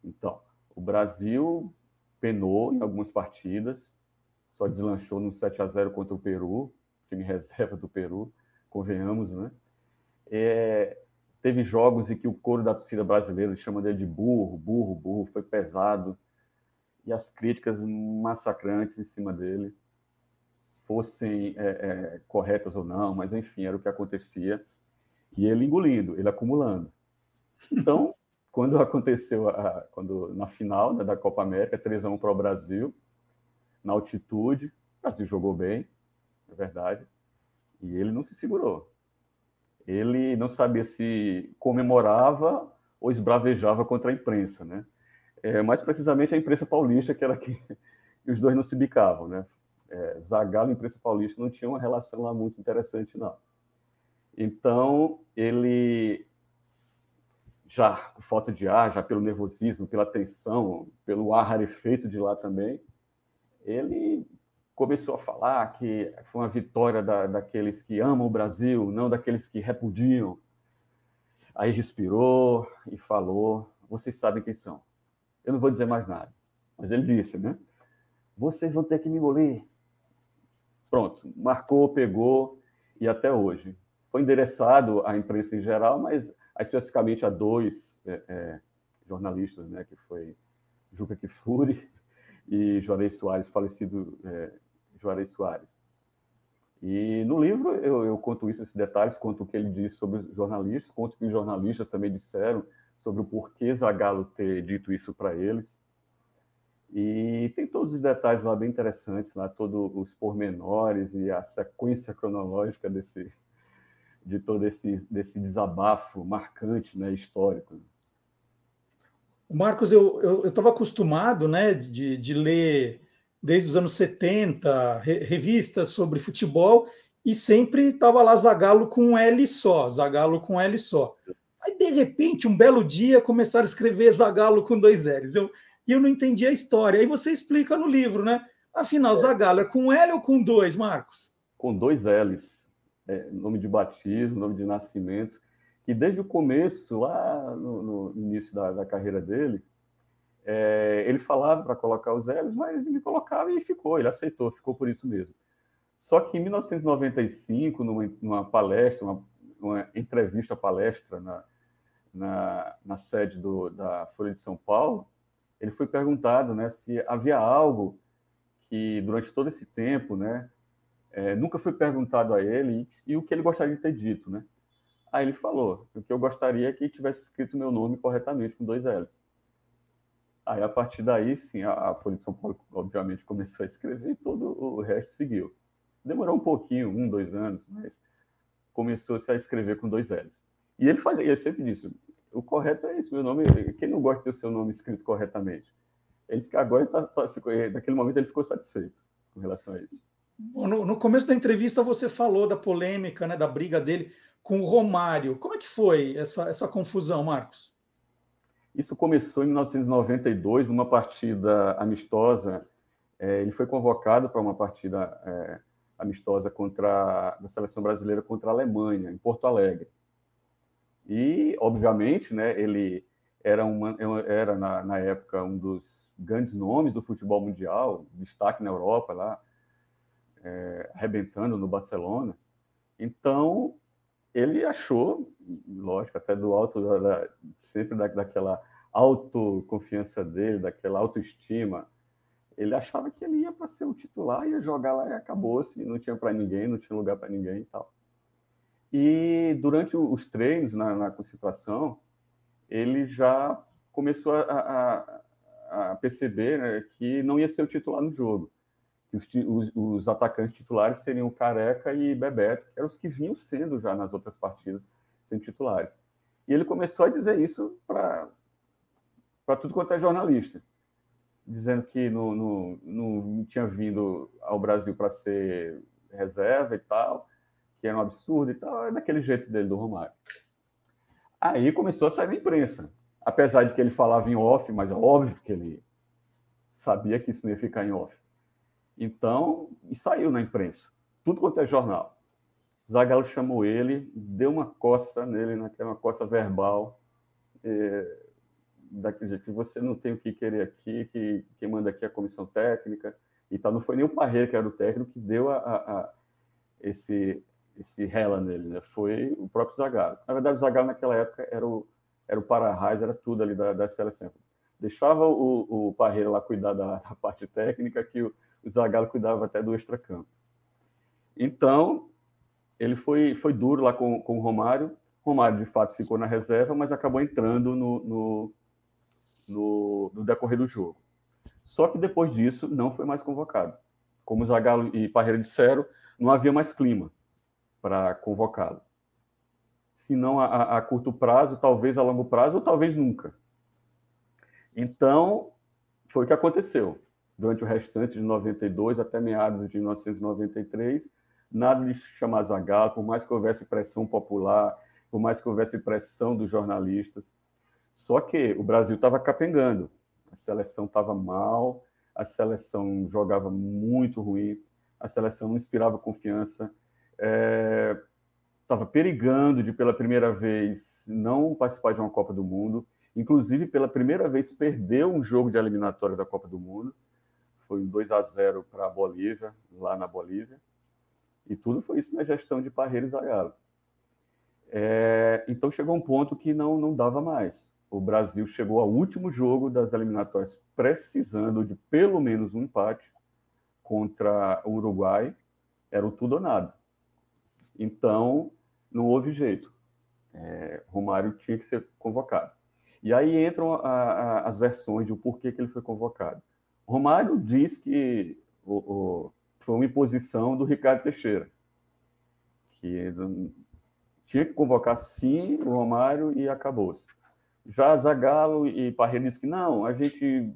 Então, o Brasil penou em algumas partidas, só deslanchou no 7 a 0 contra o Peru, time reserva do Peru convenhamos, né? É, teve jogos em que o coro da torcida brasileira chama dele de burro, burro, burro, foi pesado. E as críticas massacrantes em cima dele, fossem é, é, corretas ou não, mas enfim, era o que acontecia. E ele engolindo, ele acumulando. Então, [LAUGHS] quando aconteceu, a, quando na final né, da Copa América, 3 a 1 para o Brasil, na altitude, o Brasil jogou bem, é verdade, e ele não se segurou. Ele não sabia se comemorava ou esbravejava contra a imprensa, né? É, mais precisamente a imprensa paulista, que era que [LAUGHS] os dois não se bicavam, né? é, Zagallo e imprensa paulista não tinha uma relação lá muito interessante, não. Então, ele, já por falta de ar, já pelo nervosismo, pela tensão, pelo ar rarefeito de lá também, ele começou a falar que foi uma vitória da, daqueles que amam o Brasil, não daqueles que repudiam. Aí respirou e falou: Vocês sabem quem são. Eu não vou dizer mais nada. Mas ele disse, né? Vocês vão ter que me engolir. Pronto, marcou, pegou e até hoje. Foi endereçado à imprensa em geral, mas especificamente a dois é, é, jornalistas, né? Que foi Juca Kifuri e Juarez Soares, falecido é, Juarez Soares. E no livro eu, eu, conto isso, esses detalhes, conto o que ele disse sobre os jornalistas, conto o que os jornalistas também disseram sobre o porquê Zagallo ter dito isso para eles. E tem todos os detalhes lá bem interessantes, lá todos os pormenores e a sequência cronológica desse, de todo esse desse desabafo marcante, né, histórico. Marcos, eu estava acostumado né, de, de ler desde os anos 70 re, revistas sobre futebol e sempre estava lá Zagalo com um L só, Zagalo com um L só. Aí, de repente, um belo dia, começaram a escrever Zagalo com dois L's. Eu, e eu não entendi a história. Aí você explica no livro, né? Afinal, é. Zagalo é com L ou com dois, Marcos? Com dois L's. É, nome de batismo, nome de nascimento. E desde o começo, lá no, no início da, da, carreira dele, é, ele falava para colocar os L's, mas ele colocava e ficou, ele aceitou, ficou por isso mesmo. Só que em 1995, numa, numa palestra, uma, uma, entrevista palestra na, na, na sede do, da Folha de São Paulo, ele foi perguntado né, se havia algo que, durante todo esse tempo, né, é, nunca foi perguntado a ele e, e, o que ele gostaria de ter dito. Né? Aí ele falou: o que eu gostaria é que tivesse escrito meu nome corretamente, com dois L's. Aí, a partir daí, sim, a, a Folha de São Paulo, obviamente, começou a escrever e todo o resto seguiu. Demorou um pouquinho, um, dois anos, mas começou-se a escrever com dois L's. E ele fazia, ele sempre disse: o correto é isso, meu nome. Quem não gosta de ter o seu nome escrito corretamente? Ele agora tá, tá, ficou, naquele momento ele ficou satisfeito com relação a isso. No, no, começo da entrevista você falou da polêmica, né, da briga dele com o Romário. Como é que foi essa, essa confusão, Marcos? Isso começou em 1992, numa partida amistosa. É, ele foi convocado para uma partida é, amistosa contra a seleção brasileira contra a Alemanha, em Porto Alegre. E, obviamente, né, ele era, uma, era na, na época um dos grandes nomes do futebol mundial, destaque na Europa lá, é, arrebentando no Barcelona. Então, ele achou, lógico, até do alto, da, da, sempre da, daquela autoconfiança dele, daquela autoestima, ele achava que ele ia para ser o titular, ia jogar lá e acabou-se, não tinha para ninguém, não tinha lugar para ninguém e tal. E durante os treinos, na, na concentração, ele já começou a, a, a perceber né, que não ia ser o titular no jogo. Os, os, os, atacantes titulares seriam Careca e Bebeto, que eram os que vinham sendo já nas outras partidas sendo titulares. E ele começou a dizer isso para tudo quanto é jornalista, dizendo que não tinha vindo ao Brasil para ser reserva e tal, que era um absurdo e tal, é daquele jeito dele, do Romário. Aí começou a sair na imprensa. Apesar de que ele falava em off, mas é óbvio que ele sabia que isso não ia ficar em off. Então, e saiu na imprensa. Tudo quanto é jornal. Zagallo chamou ele, deu uma coça nele, naquela coça verbal, é, daquele jeito que você não tem o que querer aqui, que quem manda aqui é a comissão técnica e tal. Não foi nem o Parreira, que era o técnico, que deu a, a esse, esse rela nele, né? Foi o próprio Zagallo. Na verdade, o Zagallo naquela época era o, era o para-raio, era tudo ali da, da seleção. Deixava o, o Parreira lá cuidar da, da parte técnica, que o, o Zagallo cuidava até do extracampo. Então, ele foi, foi duro lá com, com o Romário. Romário, de fato, ficou na reserva, mas acabou entrando no, no, no, no decorrer do jogo. Só que depois disso, não foi mais convocado. Como Zagallo e Parreira disseram, não havia mais clima para convocá-lo. Se não a, a, curto prazo, talvez a longo prazo, ou talvez nunca. Então, foi o que aconteceu. durante o restante de 92 até meados de 1993. Nada de chamar Zagallo, por mais que houvesse pressão popular, por mais que houvesse pressão dos jornalistas. Só que o Brasil estava capengando, a seleção estava mal, a seleção jogava muito ruim, a seleção não inspirava confiança, estava é, perigando de pela primeira vez não participar de uma Copa do Mundo, inclusive pela primeira vez perdeu um jogo de eliminatória da Copa do Mundo, foi um 2 a 0 para a Bolívia, lá na Bolívia, e tudo foi isso na gestão de Parreira e Zagallo. É, então chegou um ponto que não, não dava mais. O Brasil chegou ao último jogo das eliminatórias precisando de pelo menos um empate contra o Uruguai, era o tudo ou nada. Então, não houve jeito. É, Romário tinha que ser convocado. E aí entram a, a, as versões de o porquê que ele foi convocado. Romário diz que o, o, foi uma imposição do Ricardo Teixeira, que tinha que convocar sim o Romário e acabou-se. Já Zagallo e Parreira dizem que não, a gente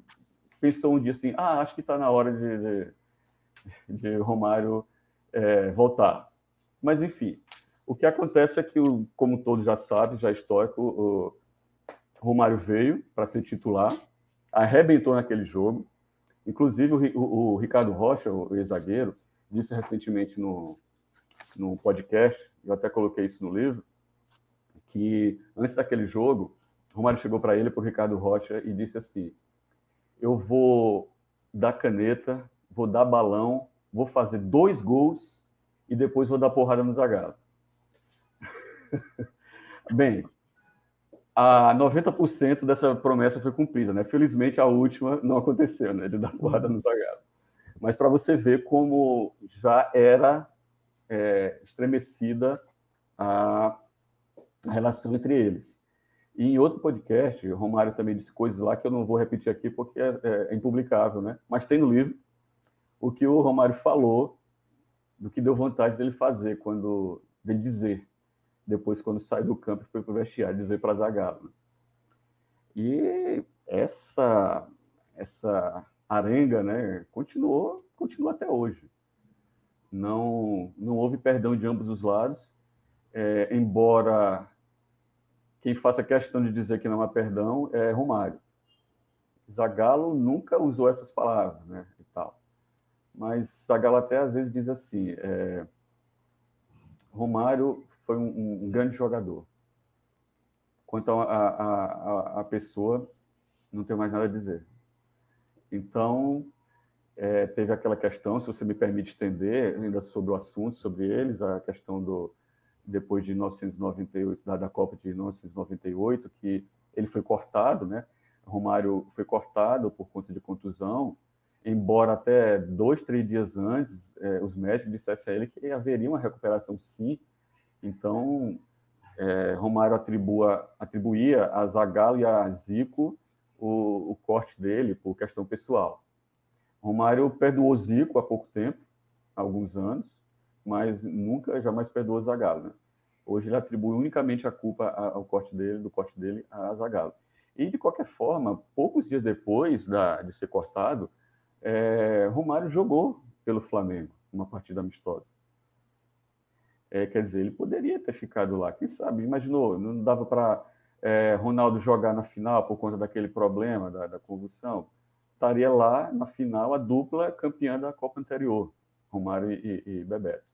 pensou um dia assim, ah, acho que está na hora de, de, de Romário é, voltar. Mas, enfim, o que acontece é que, como todos já sabem, já é histórico, o Romário veio para ser titular, arrebentou naquele jogo. Inclusive, o, o, Ricardo Rocha, o ex-zagueiro, disse recentemente no, no podcast, eu até coloquei isso no livro, que antes daquele jogo, Romário chegou para ele, para o Ricardo Rocha, e disse assim: Eu vou dar caneta, vou dar balão, vou fazer dois gols e depois vou dar porrada no Zagallo. [LAUGHS] Bem, a 90% dessa promessa foi cumprida, né? Felizmente a última não aconteceu, né? De dar porrada no Zagallo. Mas para você ver como já era é, estremecida a, relação entre eles. E em outro podcast, o Romário também disse coisas lá que eu não vou repetir aqui porque é, é, é impublicável, né? Mas tem no livro o que o Romário falou do que deu vontade dele fazer quando dele dizer depois quando sai do campo e foi para o vestiário dizer para Zagallo. Né? E essa essa arenga, né, continuou, continua até hoje. Não não houve perdão de ambos os lados, é, embora quem faça questão de dizer que não há perdão é Romário. Zagallo nunca usou essas palavras, né. Mas Zagallo até às vezes diz assim, é, Romário foi um, um grande jogador. Quanto a, a, a, a, pessoa, não tenho mais nada a dizer. Então, é, teve aquela questão, se você me permite estender ainda sobre o assunto, sobre eles, a questão do depois de 1998, da, da Copa de 1998, que ele foi cortado, né? Romário foi cortado por conta de contusão, embora até dois, três dias antes, é, os médicos dissessem a ele que haveria uma recuperação sim, então, é, Romário atribua, atribuía a Zagallo e a Zico o, o, corte dele por questão pessoal. Romário perdoou Zico há pouco tempo, há alguns anos, mas nunca, jamais perdoou Zagallo. Né? Hoje ele atribui unicamente a culpa ao corte dele, do corte dele a Zagallo. E, de qualquer forma, poucos dias depois da, de ser cortado, é, Romário jogou pelo Flamengo, uma partida amistosa. É, quer dizer, ele poderia ter ficado lá, quem sabe? Imaginou, não dava para é, Ronaldo jogar na final por conta daquele problema da, da convulsão. Estaria lá na final a dupla campeã da Copa anterior, Romário e, e Bebeto.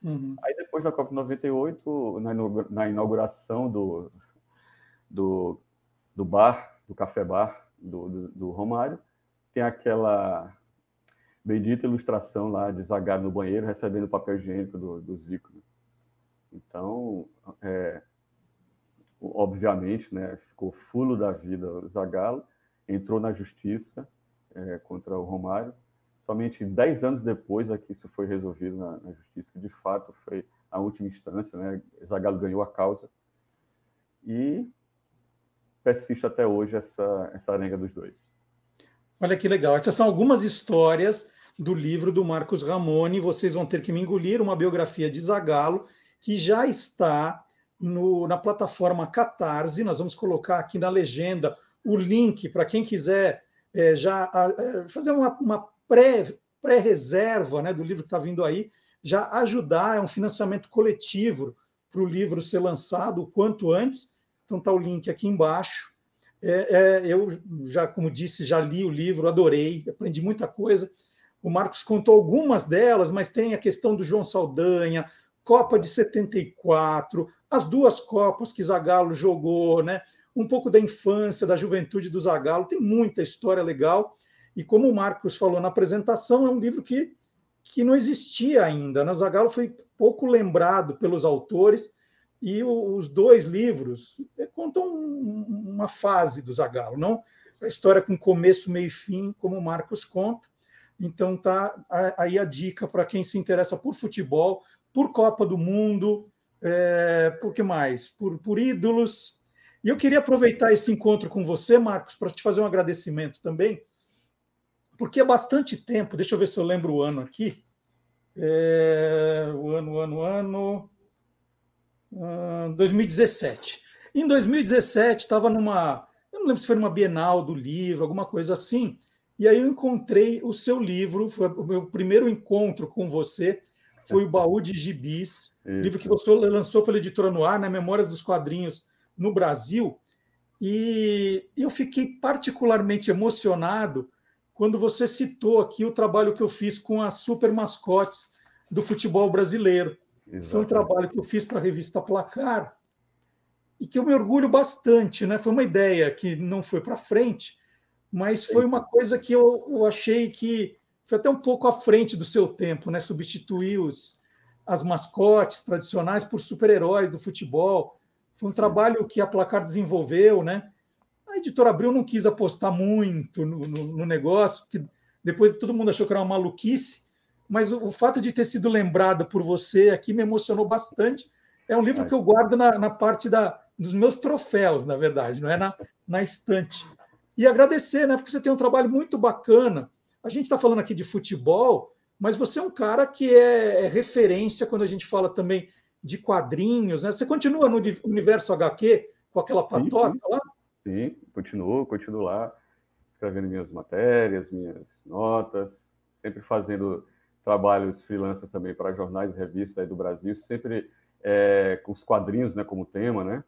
Uhum. Aí depois da Copa 98, na, na inauguração do, do, do bar, do café bar do, do, do Romário, tem aquela bendita ilustração lá de Zagallo no banheiro recebendo o papel higiênico do, do Zico. Né? Então, é, obviamente, né, ficou fulo da vida o Zagallo, entrou na justiça é, contra o Romário. Somente dez anos depois é que isso foi resolvido na, na justiça, que de fato foi a última instância, né? Zagallo ganhou a causa e persiste até hoje essa, essa arenga dos dois. Olha que legal. Essas são algumas histórias do livro do Marcos Ramone. Vocês vão ter que me engolir uma biografia de Zagallo que já está no, na plataforma Catarse. Nós vamos colocar aqui na legenda o link para quem quiser é, já é, fazer uma, uma pré, pré-reserva né, do livro que está vindo aí, já ajudar, é um financiamento coletivo para o livro ser lançado o quanto antes. Então está o link aqui embaixo. É, é, eu já, como disse, já li o livro, adorei, aprendi muita coisa. O Marcos contou algumas delas, mas tem a questão do João Saldanha, Copa de 74, as duas Copas que Zagallo jogou, né? um pouco da infância, da juventude do Zagallo, tem muita história legal. E como o Marcos falou na apresentação, é um livro que, que não existia ainda. Né? O Zagallo foi pouco lembrado pelos autores, e o, os dois livros é, contam uma fase do Zagallo, não a história com começo, meio e fim, como o Marcos conta. Então tá aí a dica para quem se interessa por futebol, por Copa do Mundo, é, por que mais? Por, por ídolos. E eu queria aproveitar esse encontro com você, Marcos, para te fazer um agradecimento também, porque há bastante tempo, deixa eu ver se eu lembro o ano aqui. É, o ano, o ano, o ano. Uh, 2017. Em 2017, estava numa. Eu não lembro se foi numa Bienal do livro, alguma coisa assim. E aí eu encontrei o seu livro, foi o meu primeiro encontro com você, foi o Baú de Gibis, Isso. livro que você lançou pela editora Noir, né, Memórias dos Quadrinhos no Brasil. E eu fiquei particularmente emocionado quando você citou aqui o trabalho que eu fiz com as super mascotes do futebol brasileiro. Exatamente. Foi um trabalho que eu fiz para a revista Placar e que eu me orgulho bastante. Né? Foi uma ideia que não foi para frente, mas foi uma coisa que eu, eu, achei que foi até um pouco à frente do seu tempo, né? substituir os, as mascotes tradicionais por super-heróis do futebol. Foi um trabalho que a Placar desenvolveu, né? A editora Abril não quis apostar muito no, no, no negócio, que depois todo mundo achou que era uma maluquice, mas o, o, fato de ter sido lembrada por você aqui me emocionou bastante. É um livro que eu guardo na, na parte da, dos meus troféus, na verdade, não é na, na estante. E agradecer, né? Porque você tem um trabalho muito bacana. A gente está falando aqui de futebol, mas você é um cara que é, é referência quando a gente fala também de quadrinhos, né? Você continua no universo HQ com aquela patota sim, sim. lá? Sim, continuo, continuo lá, escrevendo minhas matérias, minhas notas, sempre fazendo trabalhos freelancers também para jornais e revistas do Brasil, sempre é, com os quadrinhos né, como tema, né?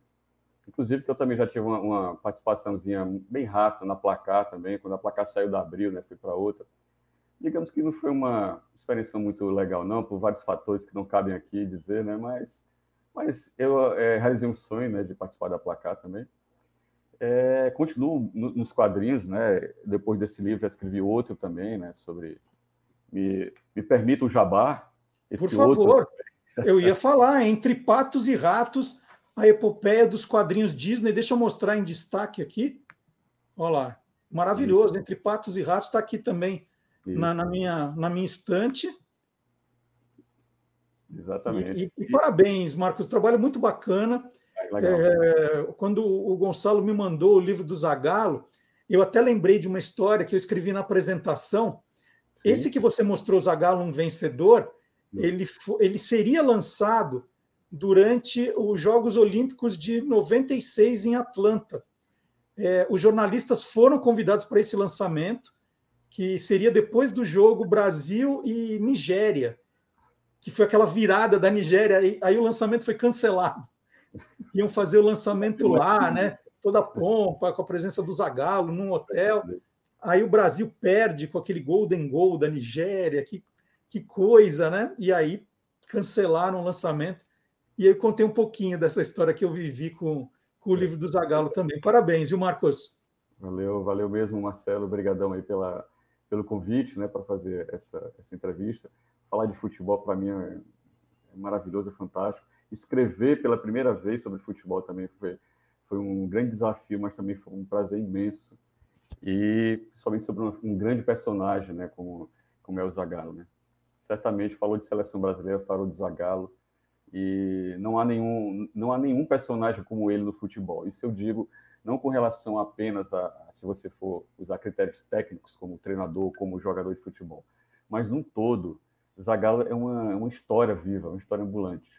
Inclusive que eu também já tive uma, uma participaçãozinha bem rápida na Placar também, quando a Placar saiu da Abril, né, fui para outra. Digamos que não foi uma experiência muito legal não, por vários fatores que não cabem aqui dizer, né, mas, mas eu é, realizei um sonho, né, de participar da Placar também. É, continuo no, nos quadrinhos, né, depois desse livro já escrevi outro também, né, sobre... Me, me permita o jabá. Por favor, outro... eu ia falar, entre patos e ratos a epopeia dos quadrinhos Disney. Deixa eu mostrar em destaque aqui. Olha lá. Maravilhoso. Entre Patos e Ratos está aqui também na, na, minha, na minha estante. Exatamente. E, e, e parabéns, Marcos. Trabalho muito bacana. É, quando o Gonçalo me mandou o livro do Zagalo, eu até lembrei de uma história que eu escrevi na apresentação. Esse que você mostrou, Zagalo, um vencedor, ele, ele seria lançado durante os Jogos Olímpicos de 96 em Atlanta. É, os jornalistas foram convidados para esse lançamento, que seria depois do jogo Brasil e Nigéria, que foi aquela virada da Nigéria, aí, aí o lançamento foi cancelado. [LAUGHS] Iam fazer o lançamento lá, né? Toda a pompa, com a presença do Zagallo num hotel. Aí o Brasil perde com aquele golden goal da Nigéria, que, que coisa, né? E aí cancelaram o lançamento. E eu contei um pouquinho dessa história que eu vivi com, com o livro do Zagalo também. Parabéns, viu, Marcos? Valeu, valeu mesmo, Marcelo. Obrigadão aí pela, pelo convite, né, para fazer essa, essa entrevista. Falar de futebol para mim é, é maravilhoso, é fantástico. Escrever pela primeira vez sobre futebol também foi, foi um grande desafio, mas também foi um prazer imenso. E principalmente sobre um, grande personagem, né, como, como é o Zagallo, né? Certamente falou de seleção brasileira, falou de Zagallo, e não há nenhum não há nenhum personagem como ele no futebol. Isso eu digo não com relação apenas a, a se você for usar critérios técnicos como treinador, como jogador de futebol, mas num todo, Zagallo é uma, uma história viva, uma história ambulante.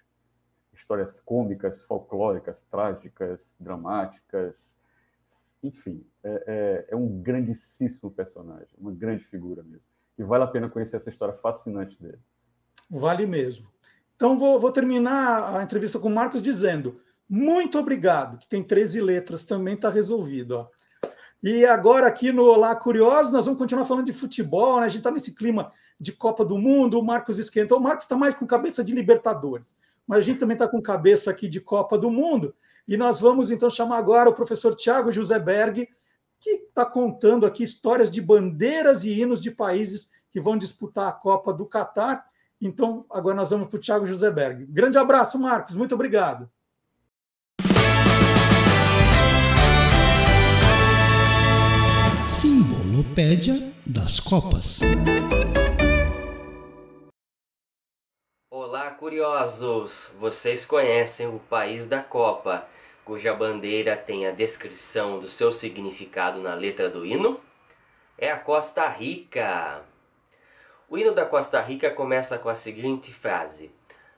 Histórias cômicas, folclóricas, trágicas, dramáticas, enfim, é, é, é, um grandíssimo personagem, uma grande figura mesmo. E vale a pena conhecer essa história fascinante dele. Vale mesmo. Então, vou, vou terminar a entrevista com o Marcos dizendo muito obrigado, que tem 13 letras, também está resolvido. Ó. E agora, aqui no Olá Curiosos, nós vamos continuar falando de futebol, né? A gente está nesse clima de Copa do Mundo, o Marcos esquenta. O Marcos está mais com cabeça de Libertadores, mas a gente também está com cabeça aqui de Copa do Mundo. E nós vamos então chamar agora o professor Tiago José Berg, que está contando aqui histórias de bandeiras e hinos de países que vão disputar a Copa do Catar. Então, agora nós vamos para o Tiago José Berg. Grande abraço, Marcos. Muito obrigado. Simbolopédia das Copas. Olá, curiosos! Vocês conhecem o país da Copa, cuja bandeira tem a descrição do seu significado na letra do hino? É a Costa Rica! O hino da Costa Rica começa com a seguinte frase: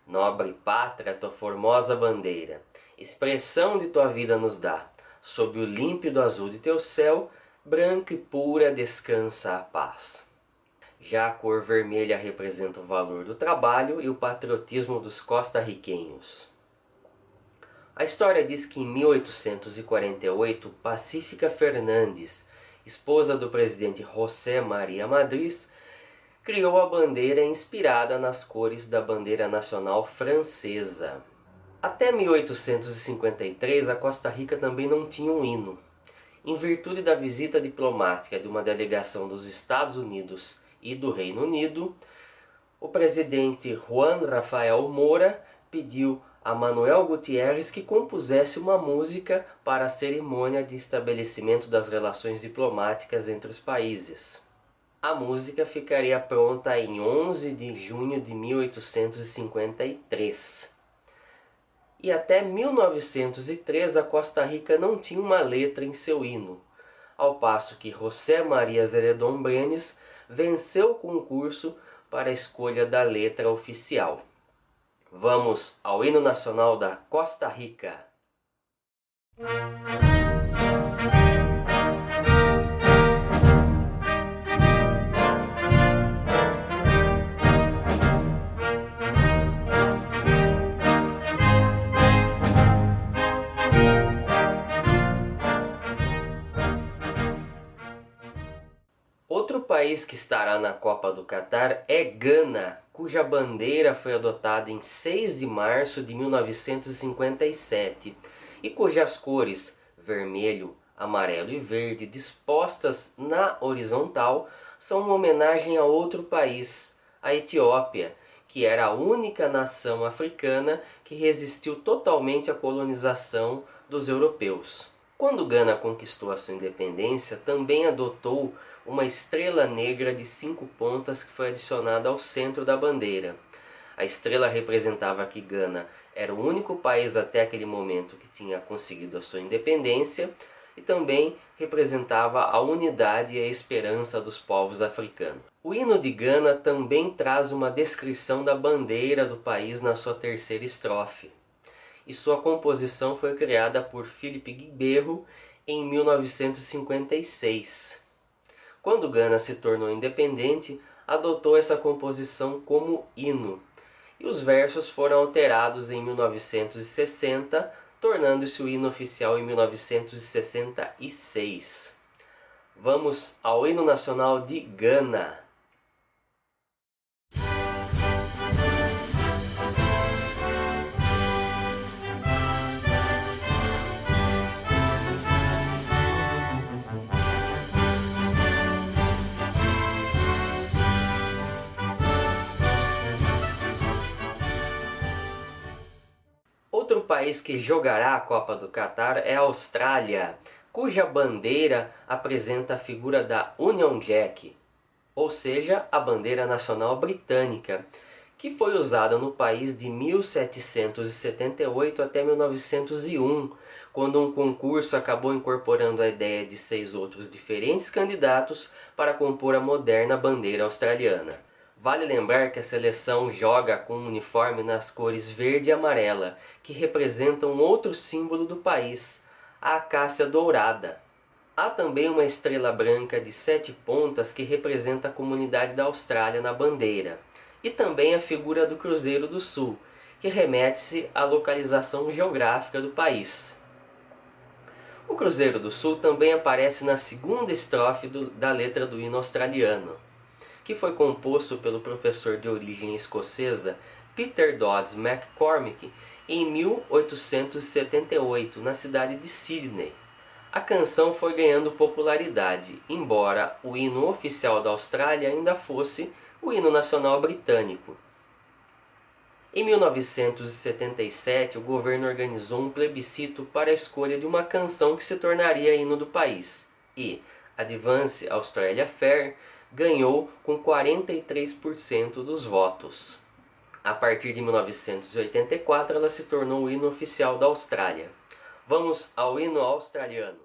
Nobre pátria, tua formosa bandeira, expressão de tua vida nos dá, sob o límpido azul de teu céu, branca e pura descansa a paz. Já a cor vermelha representa o valor do trabalho e o patriotismo dos costarriquenhos. A história diz que em 1848, Pacífica Fernandes, esposa do presidente José Maria Madriz, criou a bandeira inspirada nas cores da bandeira nacional francesa. Até 1853, a Costa Rica também não tinha um hino. Em virtude da visita diplomática de uma delegação dos Estados Unidos e do Reino Unido, o presidente Juan Rafael Moura pediu a Manuel Gutierrez que compusesse uma música para a cerimônia de estabelecimento das relações diplomáticas entre os países. A música ficaria pronta em 11 de junho de 1853. E até 1903 a Costa Rica não tinha uma letra em seu hino, ao passo que José Maria Zeredon Brenes venceu o concurso para a escolha da letra oficial. Vamos ao hino nacional da Costa Rica. País que estará na Copa do Catar é Gana, cuja bandeira foi adotada em 6 de março de 1957 e cujas cores vermelho, amarelo e verde dispostas na horizontal são uma homenagem a outro país, a Etiópia, que era a única nação africana que resistiu totalmente à colonização dos europeus. Quando Gana conquistou a sua independência, também adotou uma estrela negra de cinco pontas que foi adicionada ao centro da bandeira. A estrela representava que Gana era o único país até aquele momento que tinha conseguido a sua independência e também representava a unidade e a esperança dos povos africanos. O hino de Gana também traz uma descrição da bandeira do país na sua terceira estrofe. E sua composição foi criada por Philippe Guiberro em 1956. Quando Gana se tornou independente, adotou essa composição como hino, e os versos foram alterados em 1960, tornando-se o hino oficial em 1966. Vamos ao hino nacional de Gana. País que jogará a Copa do Catar é a Austrália, cuja bandeira apresenta a figura da Union Jack, ou seja, a bandeira nacional britânica, que foi usada no país de 1778 até 1901, quando um concurso acabou incorporando a ideia de seis outros diferentes candidatos para compor a moderna bandeira australiana. Vale lembrar que a seleção joga com um uniforme nas cores verde e amarela, que representam outro símbolo do país, a acácia dourada. Há também uma estrela branca de sete pontas que representa a comunidade da Austrália na bandeira, e também a figura do Cruzeiro do Sul, que remete-se à localização geográfica do país. O Cruzeiro do Sul também aparece na segunda estrofe do, da letra do hino australiano, que foi composto pelo professor de origem escocesa Peter Dodds McCormick em 1878, na cidade de Sydney. A canção foi ganhando popularidade, embora o hino oficial da Austrália ainda fosse o hino nacional britânico. Em 1977, o governo organizou um plebiscito para a escolha de uma canção que se tornaria hino do país, e Advance Australia Fair ganhou com 43% dos votos. A partir de 1984, ela se tornou o hino oficial da Austrália. Vamos ao hino australiano.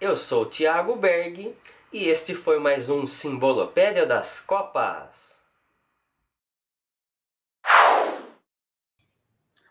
Eu sou Tiago Berg e este foi mais um Simbolopédia das Copas.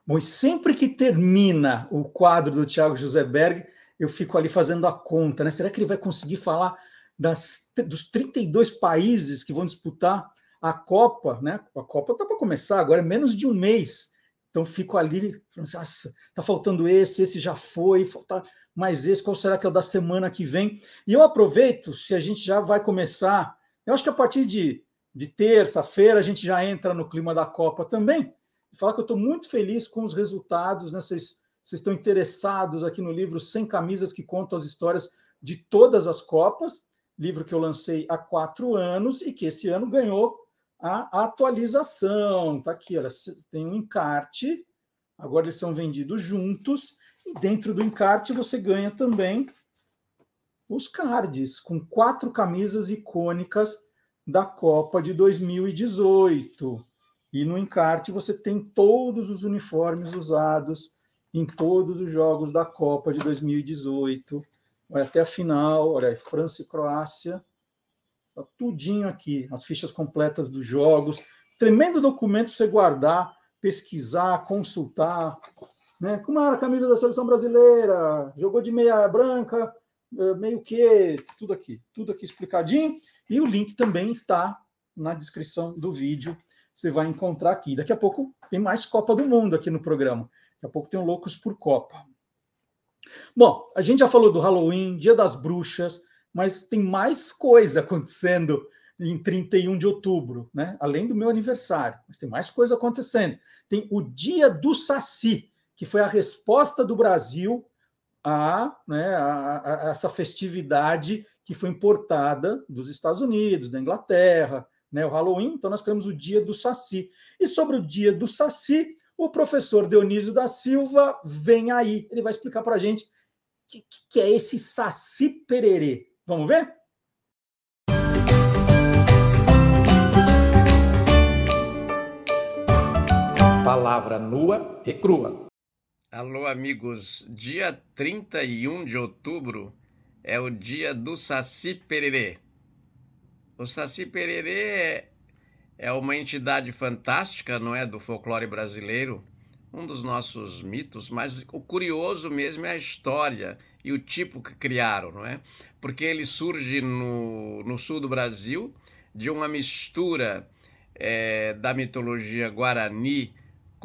Bom, e sempre que termina o quadro do Tiago José Berg, eu fico ali fazendo a conta, né? Será que ele vai conseguir falar das, dos 32 países que vão disputar a Copa, né? A Copa está para começar, agora é menos de um mês. Então fico ali, nossa, tá faltando esse, esse já foi, falta mais esse, qual será que é o da semana que vem? E eu aproveito, se a gente já vai começar, eu acho que a partir de, de terça-feira a gente já entra no clima da Copa também falar que eu estou muito feliz com os resultados, né? Vocês, vocês estão interessados aqui no livro Sem Camisas, que conta as histórias de todas as Copas, livro que eu lancei há quatro anos e que esse ano ganhou a atualização. Tá aqui, olha, tem um encarte, agora eles são vendidos juntos, e dentro do encarte você ganha também os cards, com quatro camisas icônicas da Copa de 2018. E no encarte você tem todos os uniformes usados em todos os jogos da Copa de 2018. Vai até a final, olha, França e Croácia. Tá tudinho aqui, as fichas completas dos jogos. Tremendo documento para você guardar, pesquisar, consultar. Né? Como era a camisa da seleção brasileira? Jogou de meia branca, eh, meio que, tudo aqui, tudo aqui explicadinho. E o link também está na descrição do vídeo você vai encontrar aqui. Daqui a pouco tem mais Copa do Mundo aqui no programa. Daqui a pouco tem um Loucos por Copa. Bom, a gente já falou do Halloween, Dia das Bruxas, mas tem mais coisa acontecendo em 31 de outubro, né? Além do meu aniversário, mas tem mais coisa acontecendo. Tem o Dia do Saci, que foi a resposta do Brasil a, né, a, a essa festividade que foi importada dos Estados Unidos, da Inglaterra, né, o Halloween, então nós temos o dia do Saci. E sobre o dia do Saci, o professor Dionísio da Silva vem aí. Ele vai explicar para a gente o que, que é esse Saci Pererê. Vamos ver? Palavra nua e crua. Alô, amigos. Dia 31 de outubro é o dia do Saci Pererê. O Saci Pererê é, uma entidade fantástica, não é, do folclore brasileiro, um dos nossos mitos, mas o curioso mesmo é a história e o tipo que criaram, não é? Porque ele surge no, no sul do Brasil de uma mistura é, da mitologia guarani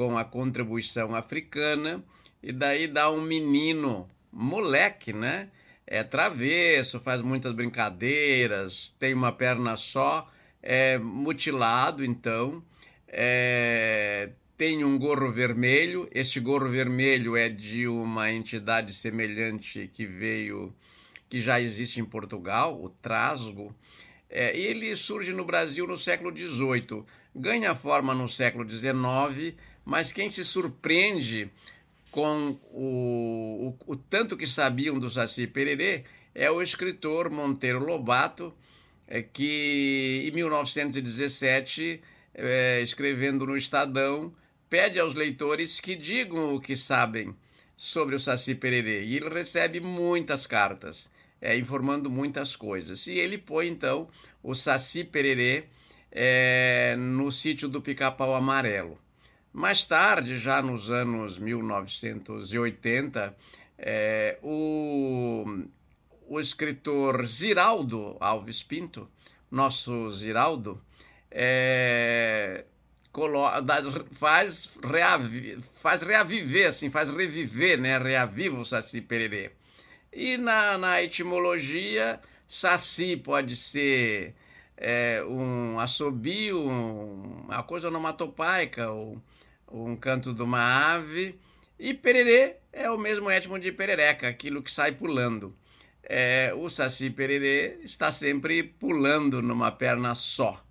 com a contribuição africana e daí dá um menino moleque, né? é travesso, faz muitas brincadeiras, tem uma perna só, é mutilado, então, é, tem um gorro vermelho. Este gorro vermelho é de uma entidade semelhante que veio, que já existe em Portugal, o Trasgo. É, ele surge no Brasil no século XVIII, ganha forma no século XIX, mas quem se surpreende com o, o, o, tanto que sabiam do Saci Pererê é o escritor Monteiro Lobato, é, que em 1917, é, escrevendo no Estadão, pede aos leitores que digam o que sabem sobre o Saci Pererê. E ele recebe muitas cartas, é, informando muitas coisas. E ele põe, então, o Saci Pererê é, no sítio do Pica-Pau Amarelo. Mais tarde, já nos anos 1980, é, o, o escritor Ziraldo Alves Pinto, nosso Ziraldo, é, faz, reavi, faz reaviver, assim, faz reviver, né? Reaviva o Saci Pererê. E na, na etimologia, Saci pode ser é, um assobio, um, uma coisa onomatopaica, ou um canto de uma ave. E pererê é o mesmo étimo de perereca, aquilo que sai pulando. É, o saci pererê está sempre pulando numa perna só.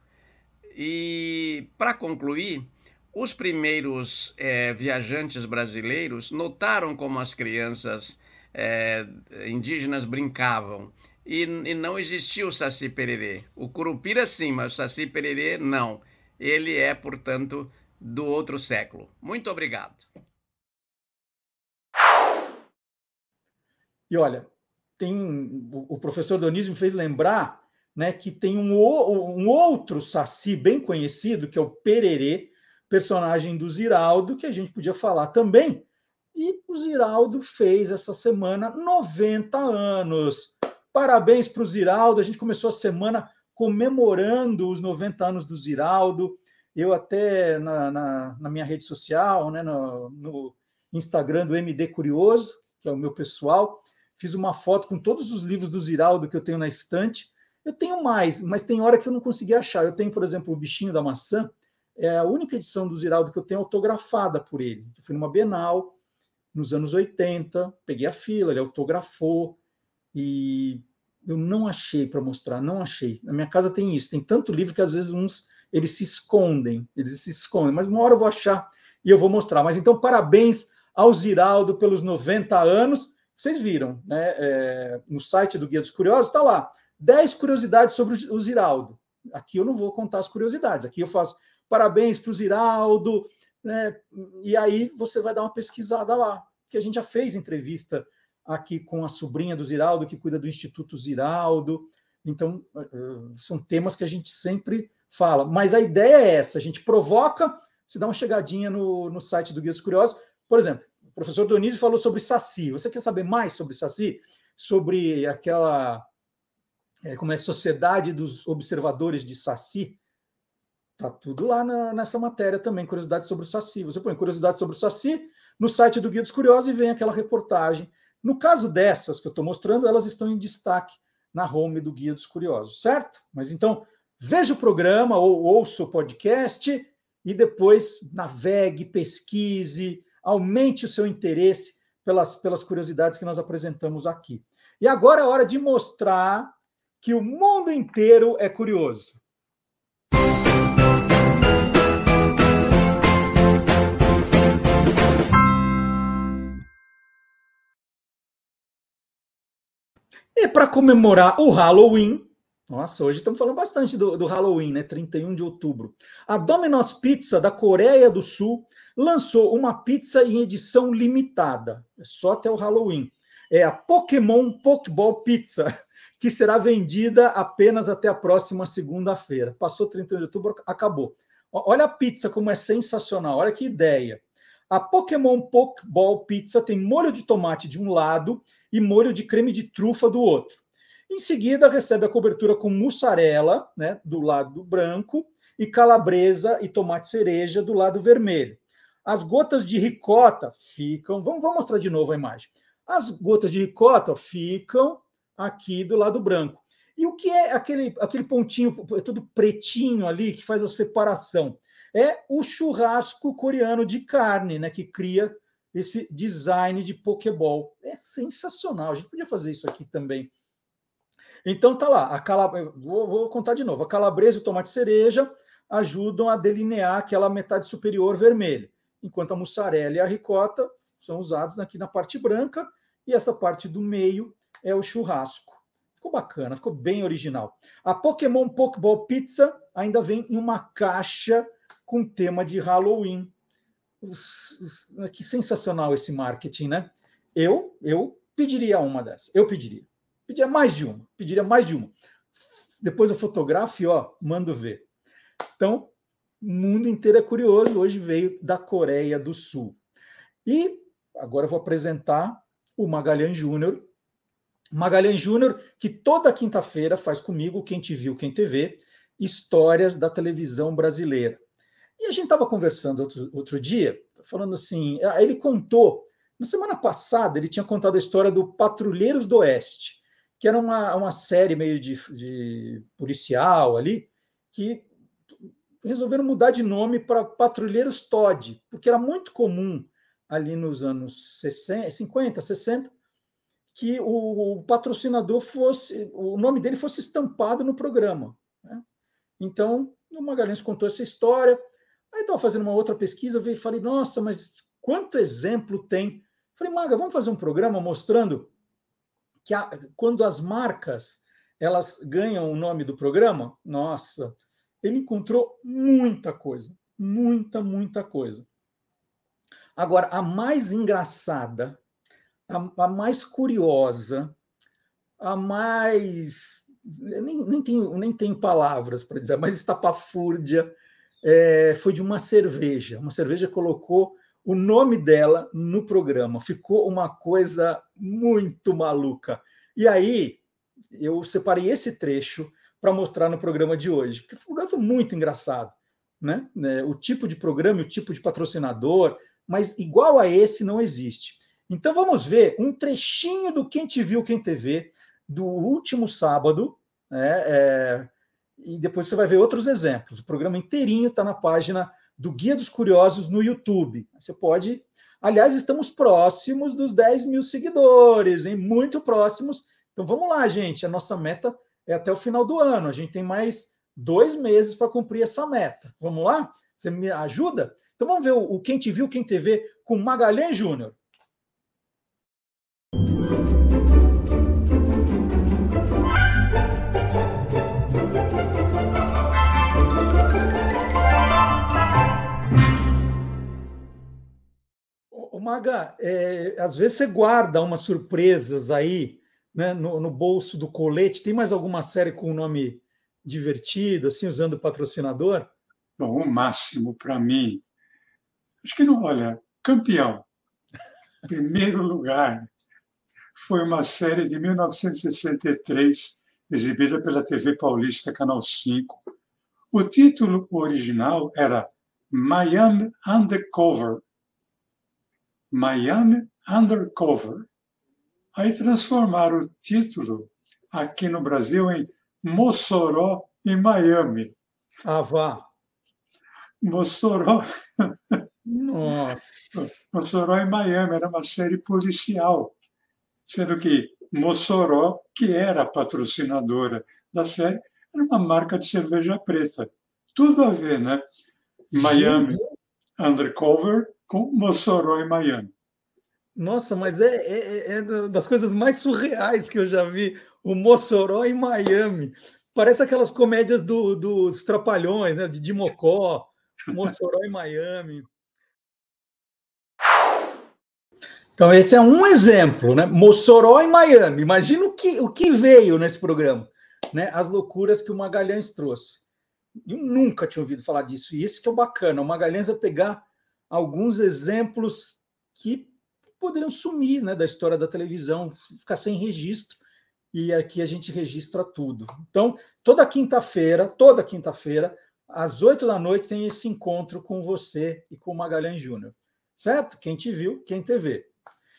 E para concluir, os primeiros é, viajantes brasileiros notaram como as crianças é, indígenas brincavam. E, e, não existia o Saci Pererê. O Curupira sim, mas o Saci Pererê não. Ele é, portanto, do outro século. Muito obrigado. E olha, tem o professor Dionísio me fez lembrar né, que tem um, um outro saci bem conhecido, que é o Pererê, personagem do Ziraldo, que a gente podia falar também. E o Ziraldo fez essa semana 90 anos. Parabéns para o Ziraldo. A gente começou a semana comemorando os 90 anos do Ziraldo. Eu até na, na, na minha rede social, né, no, no, Instagram do MD Curioso, que é o meu pessoal, fiz uma foto com todos os livros do Ziraldo que eu tenho na estante. Eu tenho mais, mas tem hora que eu não consegui achar. Eu tenho, por exemplo, o Bichinho da Maçã, é a única edição do Ziraldo que eu tenho autografada por ele. Eu fui numa Bienal nos anos 80, peguei a fila, ele autografou e eu não achei para mostrar, não achei. Na minha casa tem isso, tem tanto livro que às vezes uns eles se escondem, eles se escondem, mas uma hora eu vou achar e eu vou mostrar. Mas então, parabéns ao Ziraldo pelos 90 anos. Vocês viram, né? É, no site do Guia dos Curiosos, está lá 10 curiosidades sobre o Ziraldo. Aqui eu não vou contar as curiosidades, aqui eu faço parabéns para o Ziraldo, né? e aí você vai dar uma pesquisada lá, que a gente já fez entrevista aqui com a sobrinha do Ziraldo, que cuida do Instituto Ziraldo. Então, eh, eh, são temas que a gente sempre fala. Mas a ideia é essa: a gente provoca, se dá uma chegadinha no, no site do Guia dos Curiosos. Por exemplo, o professor Dionísio falou sobre Saci. Você quer saber mais sobre Saci? Sobre aquela. É, como é a Sociedade dos Observadores de Saci? Tá tudo lá na, nessa matéria também, curiosidade sobre o Saci. Você põe curiosidade sobre o Saci no site do Guia dos Curiosos e vem aquela reportagem no caso dessas que eu estou mostrando, elas estão em destaque na home do Guia dos Curiosos, certo? Mas então, veja o programa ou ouça o podcast e depois navegue, pesquise, aumente o seu interesse pelas, pelas curiosidades que nós apresentamos aqui. E agora é hora de mostrar que o mundo inteiro é curioso. E para comemorar o Halloween, nossa, hoje estamos falando bastante do, do, Halloween, né? 31 de outubro. A Domino's Pizza da Coreia do Sul lançou uma pizza em edição limitada, é só até o Halloween. É a Pokémon Pokeball Pizza, [LAUGHS] que será vendida apenas até a próxima segunda-feira. Passou 31 de outubro, acabou. Olha a pizza como é sensacional, olha que ideia. A Pokémon Pokeball Pizza tem molho de tomate de um lado e molho de creme de trufa do outro. Em seguida, recebe a cobertura com mussarela, né, do lado branco, e calabresa e tomate cereja do lado vermelho. As gotas de ricota ficam. Vamos, vamos mostrar de novo a imagem. As gotas de ricota ficam aqui do lado branco. E o que é aquele, aquele pontinho, é tudo pretinho ali, que faz a separação? É o churrasco coreano de carne, né, que cria esse design de Pokéball. É sensacional. A gente podia fazer isso aqui também. Então tá lá, a calab... vou, vou contar de novo. A calabresa e o tomate cereja ajudam a delinear aquela metade superior vermelha, enquanto a mussarela e a ricota são usados aqui na parte branca e essa parte do meio é o churrasco. Ficou bacana, ficou bem original. A Pokémon Pokéball Pizza ainda vem em uma caixa com tema de Halloween. Que sensacional esse marketing, né? Eu, eu pediria uma dessas. Eu pediria. Pediria mais de uma. Pediria mais de uma. Depois eu fotografo e ó, mando ver. Então, o mundo inteiro é curioso. Hoje veio da Coreia do Sul. E agora eu vou apresentar o Magalhães Júnior. Magalhães Júnior, que toda quinta-feira faz comigo, quem te viu, quem te vê, histórias da televisão brasileira. E a gente estava conversando outro, outro dia, falando assim, ah, ele contou, na semana passada, ele tinha contado a história do Patrulheiros do Oeste, que era uma, uma série meio de, de policial ali, que resolveram mudar de nome para Patrulheiros Todd, porque era muito comum ali nos anos 60, 50, 60, que o, o patrocinador fosse, o nome dele fosse estampado no programa. Né? Então, o Magalhães contou essa história, Aí estava fazendo uma outra pesquisa, eu falei, nossa, mas quanto exemplo tem? Falei, Maga, vamos fazer um programa mostrando que a, quando as marcas elas ganham o nome do programa, nossa, ele encontrou muita coisa, muita, muita coisa. Agora, a mais engraçada, a, a mais curiosa, a mais. Nem, nem, tenho, nem tenho palavras para dizer, mais estapafúrdia é, foi de uma cerveja. Uma cerveja colocou o nome dela no programa. Ficou uma coisa muito maluca. E aí eu separei esse trecho para mostrar no programa de hoje, porque o programa foi muito engraçado. Né? É, o tipo de programa, o tipo de patrocinador, mas igual a esse não existe. Então vamos ver um trechinho do Quem Te Viu, Quem TV, do último sábado, né? é, e depois você vai ver outros exemplos. O programa inteirinho está na página do Guia dos Curiosos no YouTube. Você pode. Aliás, estamos próximos dos 10 mil seguidores, hein? Muito próximos. Então vamos lá, gente. A nossa meta é até o final do ano. A gente tem mais dois meses para cumprir essa meta. Vamos lá? Você me ajuda? Então vamos ver o Quem Te Viu, Quem TV com Magalhães Júnior. Maga, é, às vezes você guarda umas surpresas aí né, no, no, bolso do colete. Tem mais alguma série com um nome divertido, assim, usando patrocinador? Bom, o máximo para mim. Acho que não, olha, campeão. [LAUGHS] Primeiro lugar. Foi uma série de 1963, exibida pela TV Paulista, Canal 5. O título original era Miami Undercover Miami Undercover. Aí transformaram o título aqui no Brasil em Mossoró e Miami. Ah, vá. Mossoró. Nossa. [LAUGHS] Mossoró e Miami era uma série policial, sendo que Mossoró, que era a patrocinadora da série, era uma marca de cerveja preta. Tudo a ver, né? Miami Undercover com Mossoró e Miami. Nossa, mas é, é, é, das coisas mais surreais que eu já vi. O Mossoró em Miami. Parece aquelas comédias do, dos Trapalhões, né? de Dimocó, Mossoró em Miami. Então, esse é um exemplo, né? Mossoró em Miami. Imagina o que, o que veio nesse programa, né? As loucuras que o Magalhães trouxe. Eu nunca tinha ouvido falar disso. E isso que é bacana. O Magalhães vai pegar alguns exemplos que poderiam sumir né, da história da televisão, ficar sem registro, e aqui a gente registra tudo. Então, toda quinta-feira, toda quinta-feira, às oito da noite, tem esse encontro com você e com o Magalhães Júnior. Certo? Quem te viu, quem te vê.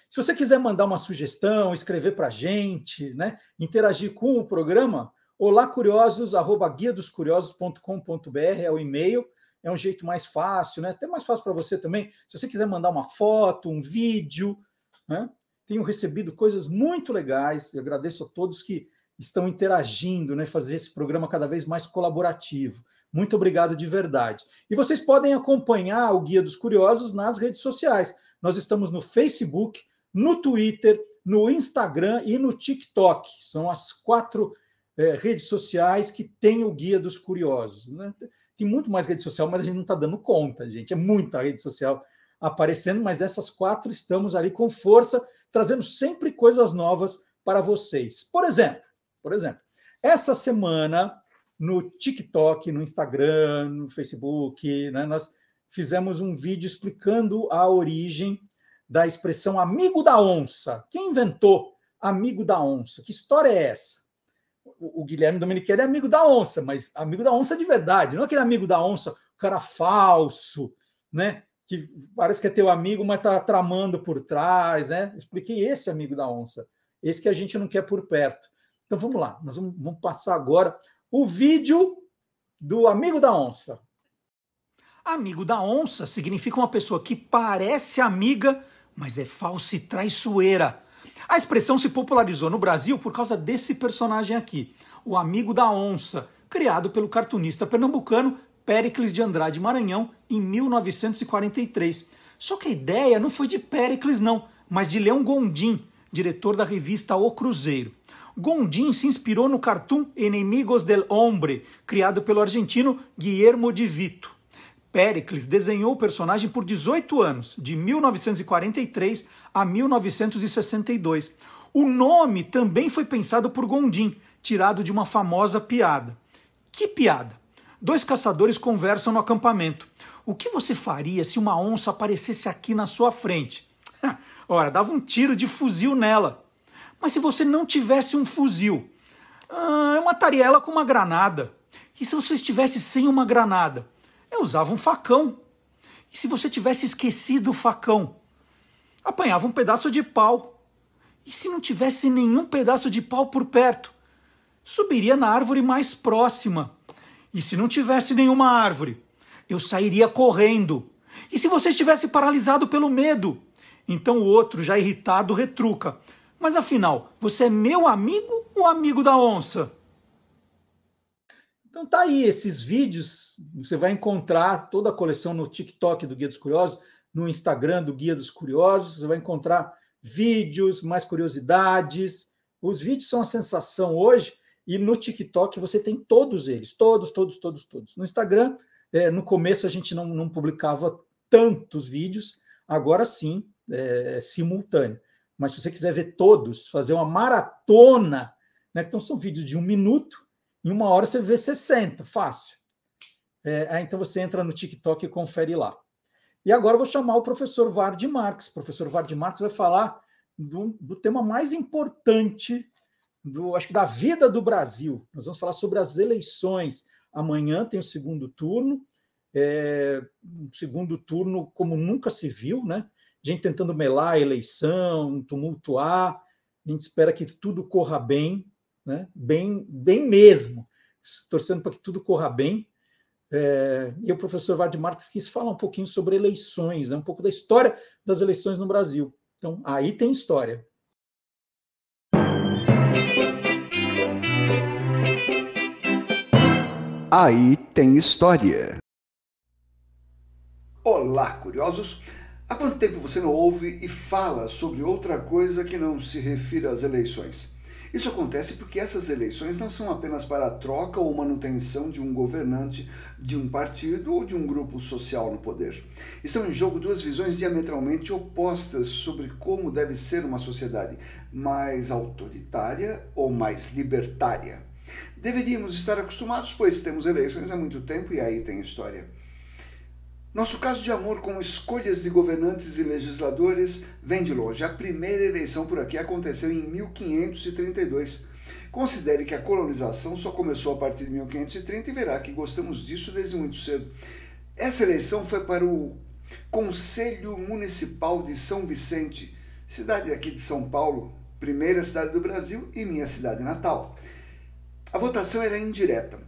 Se você quiser mandar uma sugestão, escrever para a gente, né, interagir com o programa, olá curiosos, arroba guia dos curiosos.com.br é o e-mail é um jeito mais fácil, né? Até mais fácil para você também. Se você quiser mandar uma foto, um vídeo, né? Tenho recebido coisas muito legais. Agradeço a todos que estão interagindo, né? Fazer esse programa cada vez mais colaborativo. Muito obrigado de verdade. E vocês podem acompanhar o Guia dos Curiosos nas redes sociais. Nós estamos no Facebook, no Twitter, no Instagram e no TikTok. São as quatro é, redes sociais que têm o Guia dos Curiosos. Né? Tem muito mais rede social, mas a gente não está dando conta, gente. É muita rede social. aparecendo, mas essas quatro estamos ali com força, trazendo sempre coisas novas para vocês. Por exemplo, por exemplo, essa semana no TikTok, no Instagram, no Facebook, né, nós fizemos um vídeo explicando a origem da expressão amigo da onça. Quem inventou amigo da onça? Que história é essa? O, Guilherme Domenichelli é amigo da onça, mas amigo da onça de verdade, não aquele amigo da onça, o cara falso, né? Que parece que é teu amigo, mas tá tramando por trás, né? expliquei esse amigo da onça, esse que a gente não quer por perto. Então vamos lá, nós vamos, vamos passar agora o vídeo do amigo da onça. Amigo da onça significa uma pessoa que parece amiga, mas é falsa e traiçoeira. A expressão se popularizou no Brasil por causa desse personagem aqui, o amigo da onça, criado pelo cartunista pernambucano Péricles de Andrade Maranhão em 1943. Só que a ideia não foi de Péricles não, mas de Leão Gondim, diretor da revista O Cruzeiro. Gondim se inspirou no cartoon Enemigos del Hombre, criado pelo argentino Guillermo de Vito. Péricles desenhou o personagem por 18 anos, de 1943 a 1962. O nome também foi pensado por Gondim, tirado de uma famosa piada. Que piada? Dois caçadores conversam no acampamento. O que você faria se uma onça aparecesse aqui na sua frente? [LAUGHS] Ora, dava um tiro de fuzil nela. Mas se você não tivesse um fuzil? Ah, eu mataria ela com uma granada. E se você estivesse sem uma granada? Eu usava um facão. E se você tivesse esquecido o facão? Apanhava um pedaço de pau. E se não tivesse nenhum pedaço de pau por perto? Subiria na árvore mais próxima. E se não tivesse nenhuma árvore? Eu sairia correndo. E se você estivesse paralisado pelo medo? Então o outro, já irritado, retruca. Mas afinal, você é meu amigo ou amigo da onça? Então tá aí esses vídeos, você vai encontrar toda a coleção no TikTok do Guia dos Curiosos, no Instagram do Guia dos Curiosos, você vai encontrar vídeos, mais curiosidades. Os vídeos são a sensação hoje e no TikTok você tem todos eles, todos, todos, todos, todos. No Instagram, é, no começo a gente não, não publicava tantos vídeos, agora sim, é, é simultâneo. Mas se você quiser ver todos, fazer uma maratona, né? Então são vídeos de um minuto, em uma hora você vê 60, fácil. É, então você entra no TikTok e confere lá. E agora eu vou chamar o professor Vard Marx. O professor Vard Marx vai falar do, do, tema mais importante, do, acho que da vida do Brasil. Nós vamos falar sobre as eleições. Amanhã tem o segundo turno, é, um segundo turno como nunca se viu, né? Gente tentando melar a eleição, tumultuar. A gente espera que tudo corra bem, né? bem, bem mesmo, torcendo para que tudo corra bem. É, e o professor Vard Marques quis falar um pouquinho sobre eleições, né? um pouco da história das eleições no Brasil. Então, aí tem história. Aí tem história. Olá, curiosos! Há quanto tempo você não ouve e fala sobre outra coisa que não se refira às eleições? Isso acontece porque essas eleições não são apenas para a troca ou manutenção de um governante de um partido ou de um grupo social no poder. Estão em jogo duas visões diametralmente opostas sobre como deve ser uma sociedade, mais autoritária ou mais libertária. Deveríamos estar acostumados, pois temos eleições há muito tempo e aí tem história. Nosso caso de amor com escolhas de governantes e legisladores vem de longe. A primeira eleição por aqui aconteceu em 1532. Considere que a colonização só começou a partir de 1530 e verá que gostamos disso desde muito cedo. Essa eleição foi para o Conselho Municipal de São Vicente, cidade aqui de São Paulo, primeira cidade do Brasil e minha cidade natal. A votação era indireta,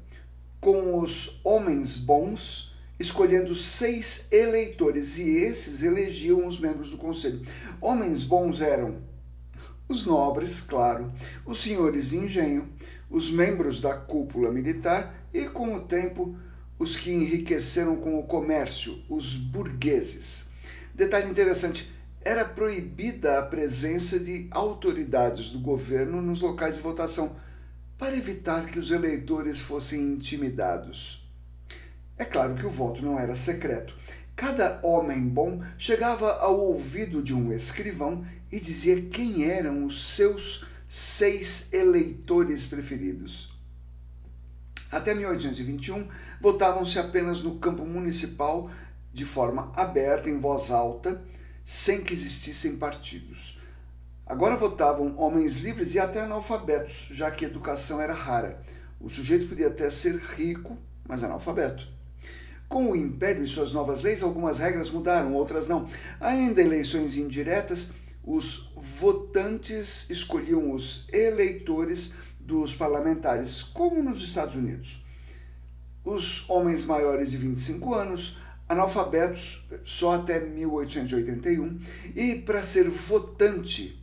com os homens bons escolhendo seis eleitores, e esses elegiam os membros do conselho. Homens bons eram os nobres, claro, os senhores de engenho, os membros da cúpula militar e, com o tempo, os que enriqueceram com o comércio, os burgueses. Detalhe interessante: era proibida a presença de autoridades do governo nos locais de votação, para evitar que os eleitores fossem intimidados. É claro que o voto não era secreto. Cada homem bom chegava ao ouvido de um escrivão e dizia quem eram os seus seis eleitores preferidos. Até 1821, votavam-se apenas no campo municipal de forma aberta, em voz alta, sem que existissem partidos. Agora votavam homens livres e até analfabetos, já que a educação era rara. O sujeito podia até ser rico, mas analfabeto. Com o Império e suas novas leis, algumas regras mudaram, outras não. Ainda eleições indiretas, os votantes escolhiam os eleitores dos parlamentares, como nos Estados Unidos. Os homens maiores de 25 anos, analfabetos só até 1881, e para ser votante,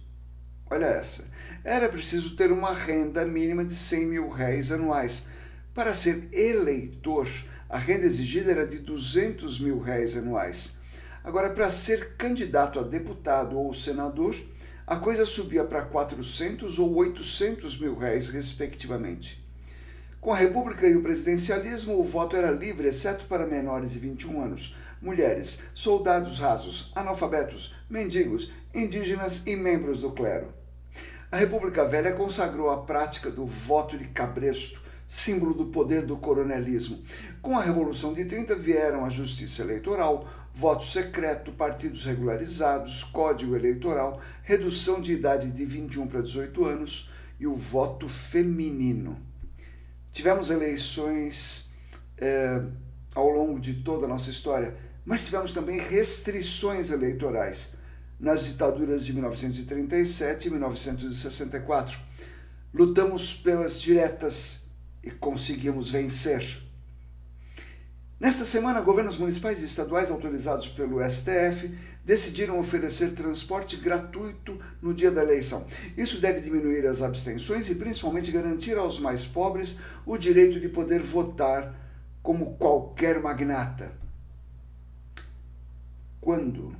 olha essa, era preciso ter uma renda mínima de 100 mil réis anuais. Para ser eleitor, a renda exigida era de 200 mil réis anuais. Agora, para ser candidato a deputado ou senador, a coisa subia para 400 ou 800 mil réis, respectivamente. Com a República e o presidencialismo, o voto era livre, exceto para menores de 21 anos, mulheres, soldados rasos, analfabetos, mendigos, indígenas e membros do clero. A República Velha consagrou a prática do voto de cabresto, símbolo do poder do coronelismo. Com a Revolução de 30 vieram a justiça eleitoral, voto secreto, partidos regularizados, código eleitoral, redução de idade de 21 para 18 anos e o voto feminino. Tivemos eleições é, ao longo de toda a nossa história, mas tivemos também restrições eleitorais nas ditaduras de 1937 e 1964. Lutamos pelas diretas e conseguimos vencer. Nesta semana, governos municipais e estaduais autorizados pelo STF decidiram oferecer transporte gratuito no dia da eleição. Isso deve diminuir as abstenções e principalmente garantir aos mais pobres o direito de poder votar como qualquer magnata. Quando,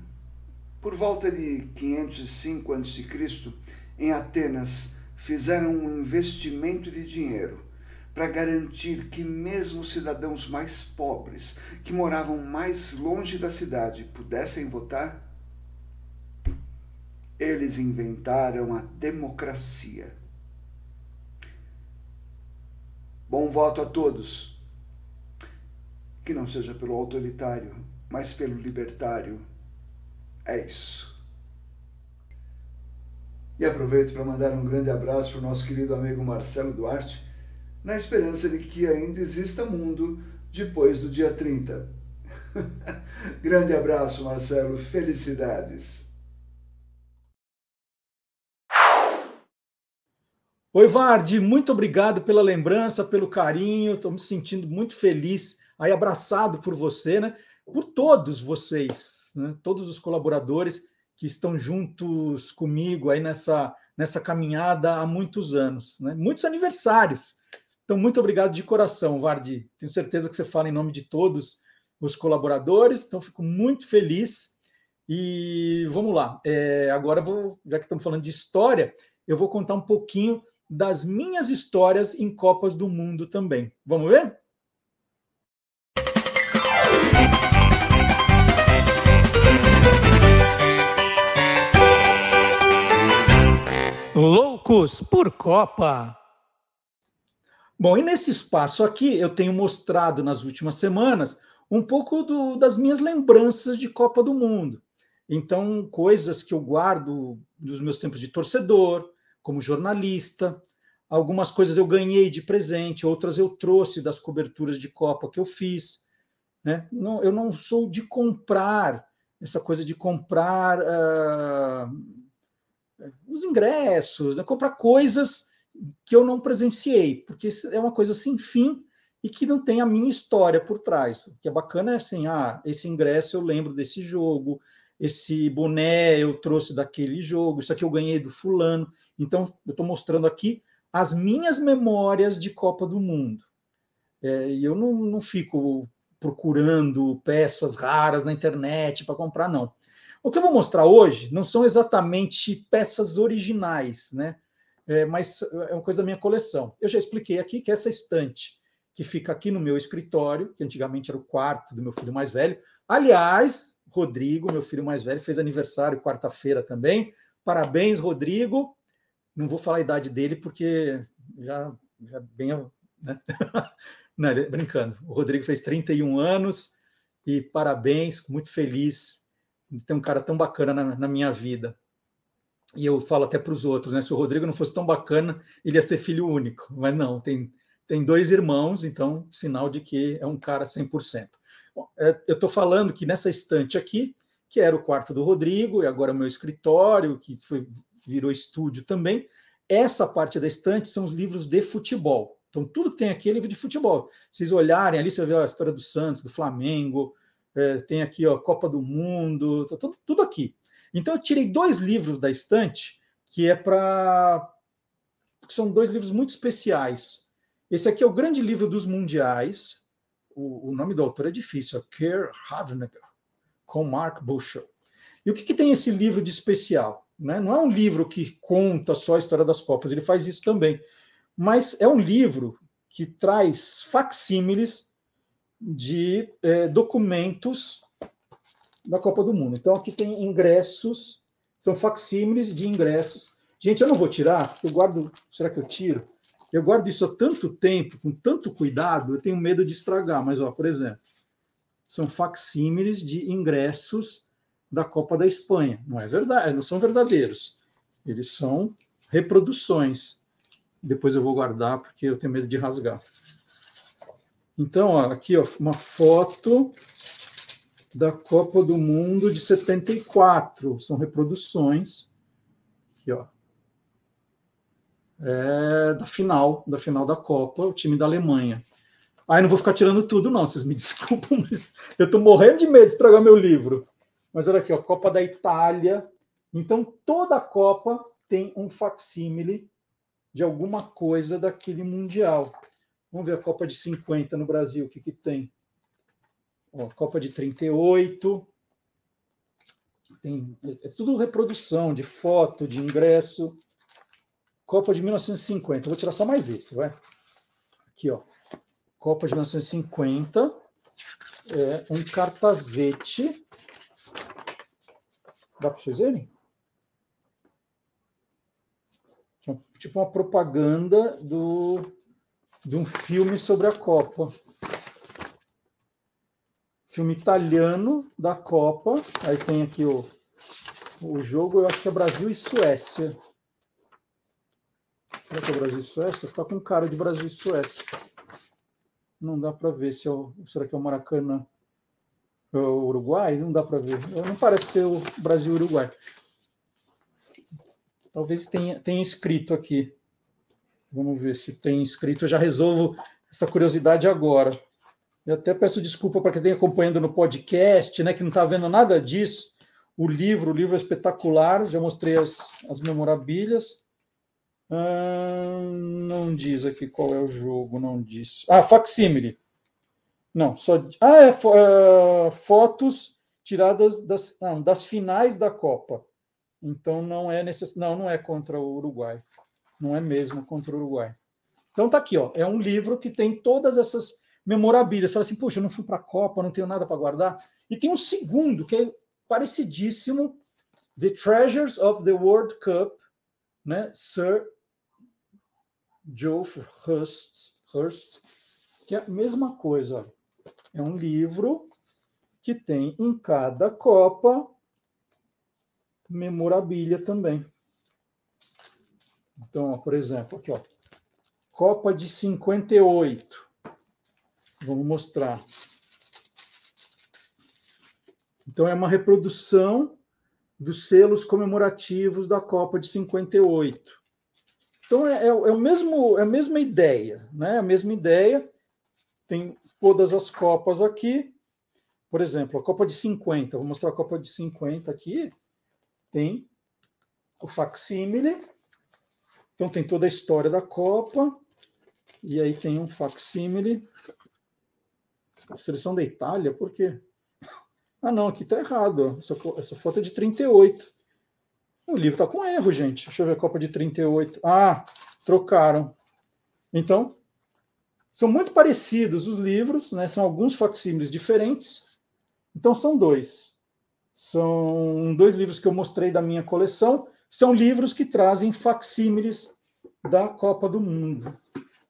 por volta de 505 a.C., em Atenas, fizeram um investimento de dinheiro para garantir que mesmo cidadãos mais pobres, que moravam mais longe da cidade, pudessem votar? Eles inventaram a democracia. Bom voto a todos. Que não seja pelo autoritário, mas pelo libertário. É isso. E aproveito para mandar um grande abraço para o nosso querido amigo Marcelo Duarte na esperança de que ainda exista mundo depois do dia 30. [LAUGHS] Grande abraço, Marcelo. Felicidades. Oi, Vardi, muito obrigado pela lembrança, pelo carinho. Estou me sentindo muito feliz, aí abraçado por você, né? Por todos vocês, né? todos os colaboradores que estão juntos comigo aí nessa, nessa caminhada há muitos anos, né? Muitos aniversários. Então, muito obrigado de coração, Vardi. Tenho certeza que você fala em nome de todos os colaboradores, então fico muito feliz. E vamos lá. É, agora, vou, já que estamos falando de história, eu vou contar um pouquinho das minhas histórias em Copas do Mundo também. Vamos ver? Loucos por Copa. Bom, e nesse espaço aqui eu tenho mostrado nas últimas semanas um pouco do, das minhas lembranças de Copa do Mundo. Então, coisas que eu guardo dos meus tempos de torcedor, como jornalista, algumas coisas eu ganhei de presente, outras eu trouxe das coberturas de Copa que eu fiz. Né? Não, eu não sou de comprar, essa coisa de comprar uh, os ingressos, né? comprar coisas que eu não presenciei, porque é uma coisa sem fim e que não tem a minha história por trás. O que é bacana é assim, ah, esse ingresso eu lembro desse jogo, esse boné eu trouxe daquele jogo, isso aqui eu ganhei do fulano. Então, eu estou mostrando aqui as minhas memórias de Copa do Mundo. É, e eu não, não fico procurando peças raras na internet para comprar, não. O que eu vou mostrar hoje não são exatamente peças originais, né? É, mas é uma coisa da minha coleção. Eu já expliquei aqui que essa estante, que fica aqui no meu escritório, que antigamente era o quarto do meu filho mais velho. Aliás, Rodrigo, meu filho mais velho, fez aniversário quarta-feira também. Parabéns, Rodrigo. Não vou falar a idade dele, porque já, já bem. Né? [LAUGHS] Não, brincando. O Rodrigo fez 31 anos e parabéns, muito feliz de ter um cara tão bacana na, na minha vida. E eu falo até para os outros, né? Se o Rodrigo não fosse tão bacana, ele ia ser filho único. Mas não, tem, tem dois irmãos, então sinal de que é um cara 100%. Bom, é, eu estou falando que nessa estante aqui, que era o quarto do Rodrigo, e agora o meu escritório, que foi, virou estúdio também, essa parte da estante são os livros de futebol. Então, tudo que tem aqui é livro de futebol. Vocês olharem ali, você vê a história do Santos, do Flamengo, é, tem aqui a Copa do Mundo, tá tudo, tudo aqui. Então, eu tirei dois livros da estante, que é para. São dois livros muito especiais. Esse aqui é o grande livro dos mundiais. O, o nome do autor é difícil, é Kerr Havneger, com Mark Bushel. E o que, que tem esse livro de especial? Né? Não é um livro que conta só a história das Copas, ele faz isso também. Mas é um livro que traz facsímiles de é, documentos da Copa do Mundo. Então aqui tem ingressos, são facsímiles de ingressos. Gente, eu não vou tirar, eu guardo. Será que eu tiro? Eu guardo isso há tanto tempo, com tanto cuidado, eu tenho medo de estragar. Mas, ó, por exemplo, são facsímiles de ingressos da Copa da Espanha. Não é verdade, não são verdadeiros. Eles são reproduções. Depois eu vou guardar porque eu tenho medo de rasgar. Então, ó, aqui ó, uma foto da Copa do Mundo de 74. São reproduções. Aqui, ó. É da final, da final da Copa, o time da Alemanha. Aí não vou ficar tirando tudo, não, vocês me [LAUGHS] desculpam, mas eu estou morrendo de medo de estragar meu livro. Mas olha aqui, ó, Copa da Itália. Então, toda a Copa tem um facsímile de alguma coisa daquele Mundial. Vamos ver a Copa de 50 no Brasil, o que, que tem? Ó, Copa de 38. Tem, é tudo reprodução de foto, de ingresso. Copa de 1950. Vou tirar só mais esse, vai. Aqui, ó. Copa de 1950. É um cartazete. Dá para vocês verem? Tipo uma propaganda do, de um filme sobre a Copa filme italiano da Copa. Aí tem aqui o, o jogo, eu acho que é Brasil e Suécia. Será que é Brasil e Suécia? Está com cara de Brasil e Suécia. Não dá para ver se é o, será que é o Maracanã é o Uruguai? Não dá para ver. Não parece ser o Brasil e Uruguai. Talvez tenha, tenha escrito aqui. Vamos ver se tem escrito. Eu já resolvo essa curiosidade agora. Eu até peço desculpa para quem está acompanhando no podcast, né, que não está vendo nada disso. O livro, o livro é espetacular, já mostrei as, as memorabilhas. Hum, não diz aqui qual é o jogo, não diz. Ah, facsímile. Não, só. Ah, é, é fotos tiradas das, não, das finais da Copa. Então não é necess... não, não é contra o Uruguai. Não é mesmo contra o Uruguai. Então tá aqui, ó. É um livro que tem todas essas memorabilhas. Você fala assim, poxa, eu não fui para a Copa, não tenho nada para guardar. E tem um segundo, que é parecidíssimo, The Treasures of the World Cup, né? Sir Geoff Hurst, Hurst, que é a mesma coisa. É um livro que tem em cada Copa memorabilia também. Então, ó, por exemplo, aqui, ó, Copa de 58. Vamos mostrar. Então, é uma reprodução dos selos comemorativos da Copa de 58. Então, é, é, é, o mesmo, é a mesma ideia, né? A mesma ideia. Tem todas as Copas aqui. Por exemplo, a Copa de 50. Vou mostrar a Copa de 50 aqui. Tem o facsímile. Então, tem toda a história da Copa. E aí tem um facsímile Seleção da Itália, por quê? Ah, não, aqui está errado. Essa, essa, foto é de 38. O livro está com erro, gente. Deixa eu ver a Copa de 38. Ah, trocaram. Então, São muito parecidos os livros, né? são alguns facsímiles diferentes. Então, são dois. São dois livros que eu mostrei da minha coleção. São livros que trazem facsímiles da Copa do Mundo.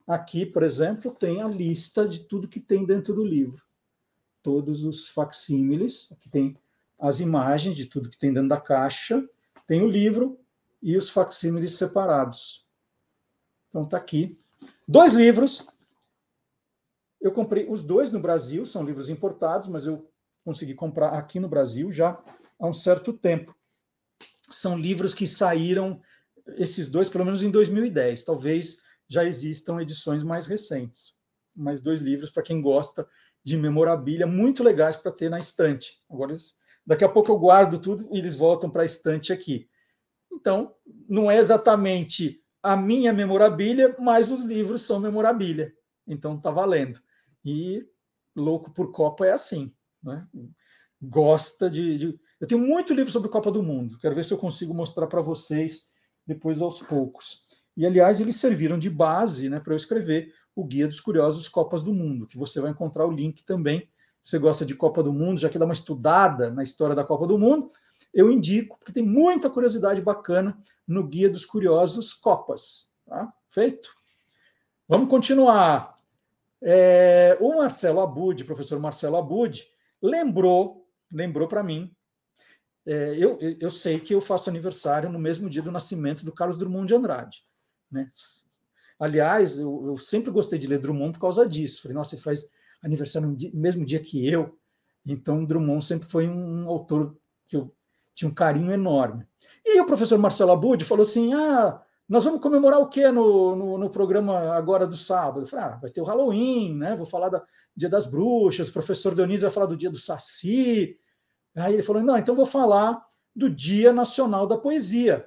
Aqui, por exemplo, tem a lista de tudo que tem dentro do livro. Todos os facsímiles. Aqui tem as imagens de tudo que tem dentro da caixa. Tem o livro e os facsímiles separados. Então, está aqui. Dois livros eu comprei os dois no Brasil, são livros importados, mas eu consegui comprar aqui no Brasil já há um certo tempo. São livros que saíram, esses dois, pelo menos em 2010. Talvez já existam edições mais recentes. Mas dois livros para quem gosta de memorabilia, muito legais para ter na estante. Agora, daqui a pouco eu guardo tudo e eles voltam para a estante aqui. Então, não é exatamente a minha memorabilia, mas os livros são memorabilia. Então, está valendo. E louco por Copa é assim, né? Gosta de, de, Eu tenho muito livro sobre Copa do Mundo. Quero ver se eu consigo mostrar para vocês depois aos poucos. E aliás, eles serviram de base, né, para eu escrever o Guia dos Curiosos Copas do Mundo, que você vai encontrar o link também. Se você gosta de Copa do Mundo, já que dá uma estudada na história da Copa do Mundo, eu indico, porque tem muita curiosidade bacana no Guia dos Curiosos Copas. Tá? Feito? Vamos continuar. É, o Marcelo Abud, professor Marcelo Abud, lembrou, lembrou para mim. É, eu, eu sei que eu faço aniversário no mesmo dia do nascimento do Carlos Drummond de Andrade. Né? Aliás, eu, eu sempre gostei de ler Drummond por causa disso. Falei, nossa, ele faz aniversário no dia, mesmo dia que eu. Então, Drummond sempre foi um autor que eu tinha um carinho enorme. E o professor Marcelo Abud falou assim: ah, nós vamos comemorar o que no, no, no, programa agora do sábado? Eu falei, ah, vai ter o Halloween, né? Vou falar do Dia das Bruxas, o professor Dionísio vai falar do Dia do Saci. Aí ele falou, não, então vou falar do Dia Nacional da Poesia.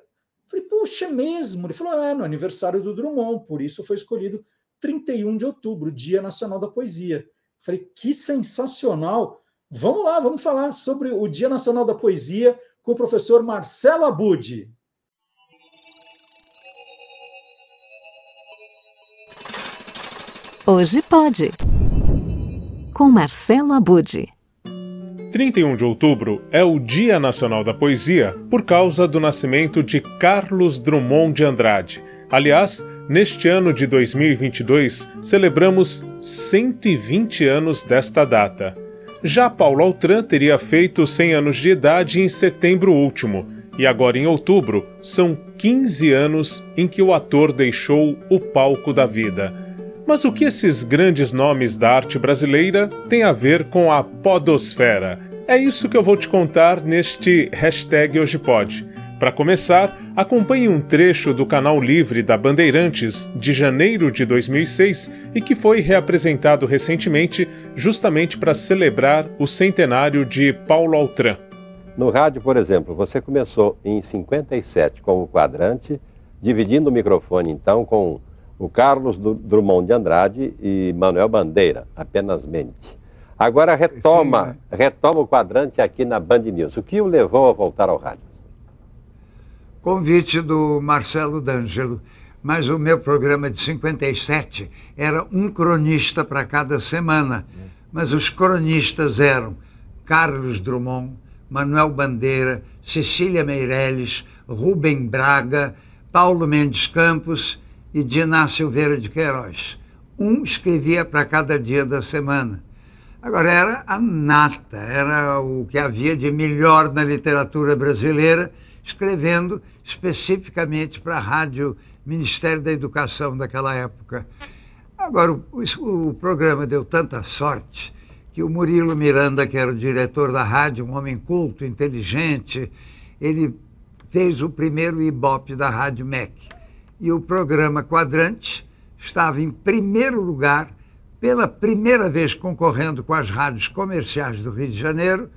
Puxa, mesmo? Ele falou, é, no aniversário do Drummond, por isso foi escolhido 31 de outubro, Dia Nacional da Poesia. Falei, que sensacional! Vamos lá, vamos falar sobre o Dia Nacional da Poesia com o professor Marcelo Abud. Hoje pode. Com Marcelo Abude. 31 de outubro é o Dia Nacional da Poesia por causa do nascimento de Carlos Drummond de Andrade. Aliás, neste ano de 2022 celebramos 120 anos desta data. Já Paulo Altran teria feito 100 anos de idade em setembro último, e agora em outubro são 15 anos em que o ator deixou o palco da vida. Mas o que esses grandes nomes da arte brasileira têm a ver com a podosfera? É isso que eu vou te contar neste hashtag Hoje. Para começar, acompanhe um trecho do canal Livre da Bandeirantes de janeiro de 2006 e que foi reapresentado recentemente justamente para celebrar o centenário de Paulo Altran. No rádio, por exemplo, você começou em 57 com o quadrante, dividindo o microfone então com o Carlos Drummond de Andrade e Manuel Bandeira, apenas mente. Agora retoma, Sim, né? retoma o quadrante aqui na Band News. O que o levou a voltar ao rádio? Convite do Marcelo D'Angelo, mas o meu programa de 57 era um cronista para cada semana. Mas os cronistas eram Carlos Drummond, Manuel Bandeira, Cecília Meirelles, Rubem Braga, Paulo Mendes Campos e Diná Silveira de Queiroz. Um escrevia para cada dia da semana. Agora, era a nata, era o que havia de melhor na literatura brasileira, escrevendo especificamente para a Rádio Ministério da Educação daquela época. Agora, o, o, o, programa deu tanta sorte que o Murilo Miranda, que era o diretor da rádio, um homem culto, inteligente, ele fez o primeiro Ibope da Rádio MEC e o programa Quadrante estava em primeiro lugar, pela primeira vez concorrendo com as rádios comerciais do Rio de Janeiro,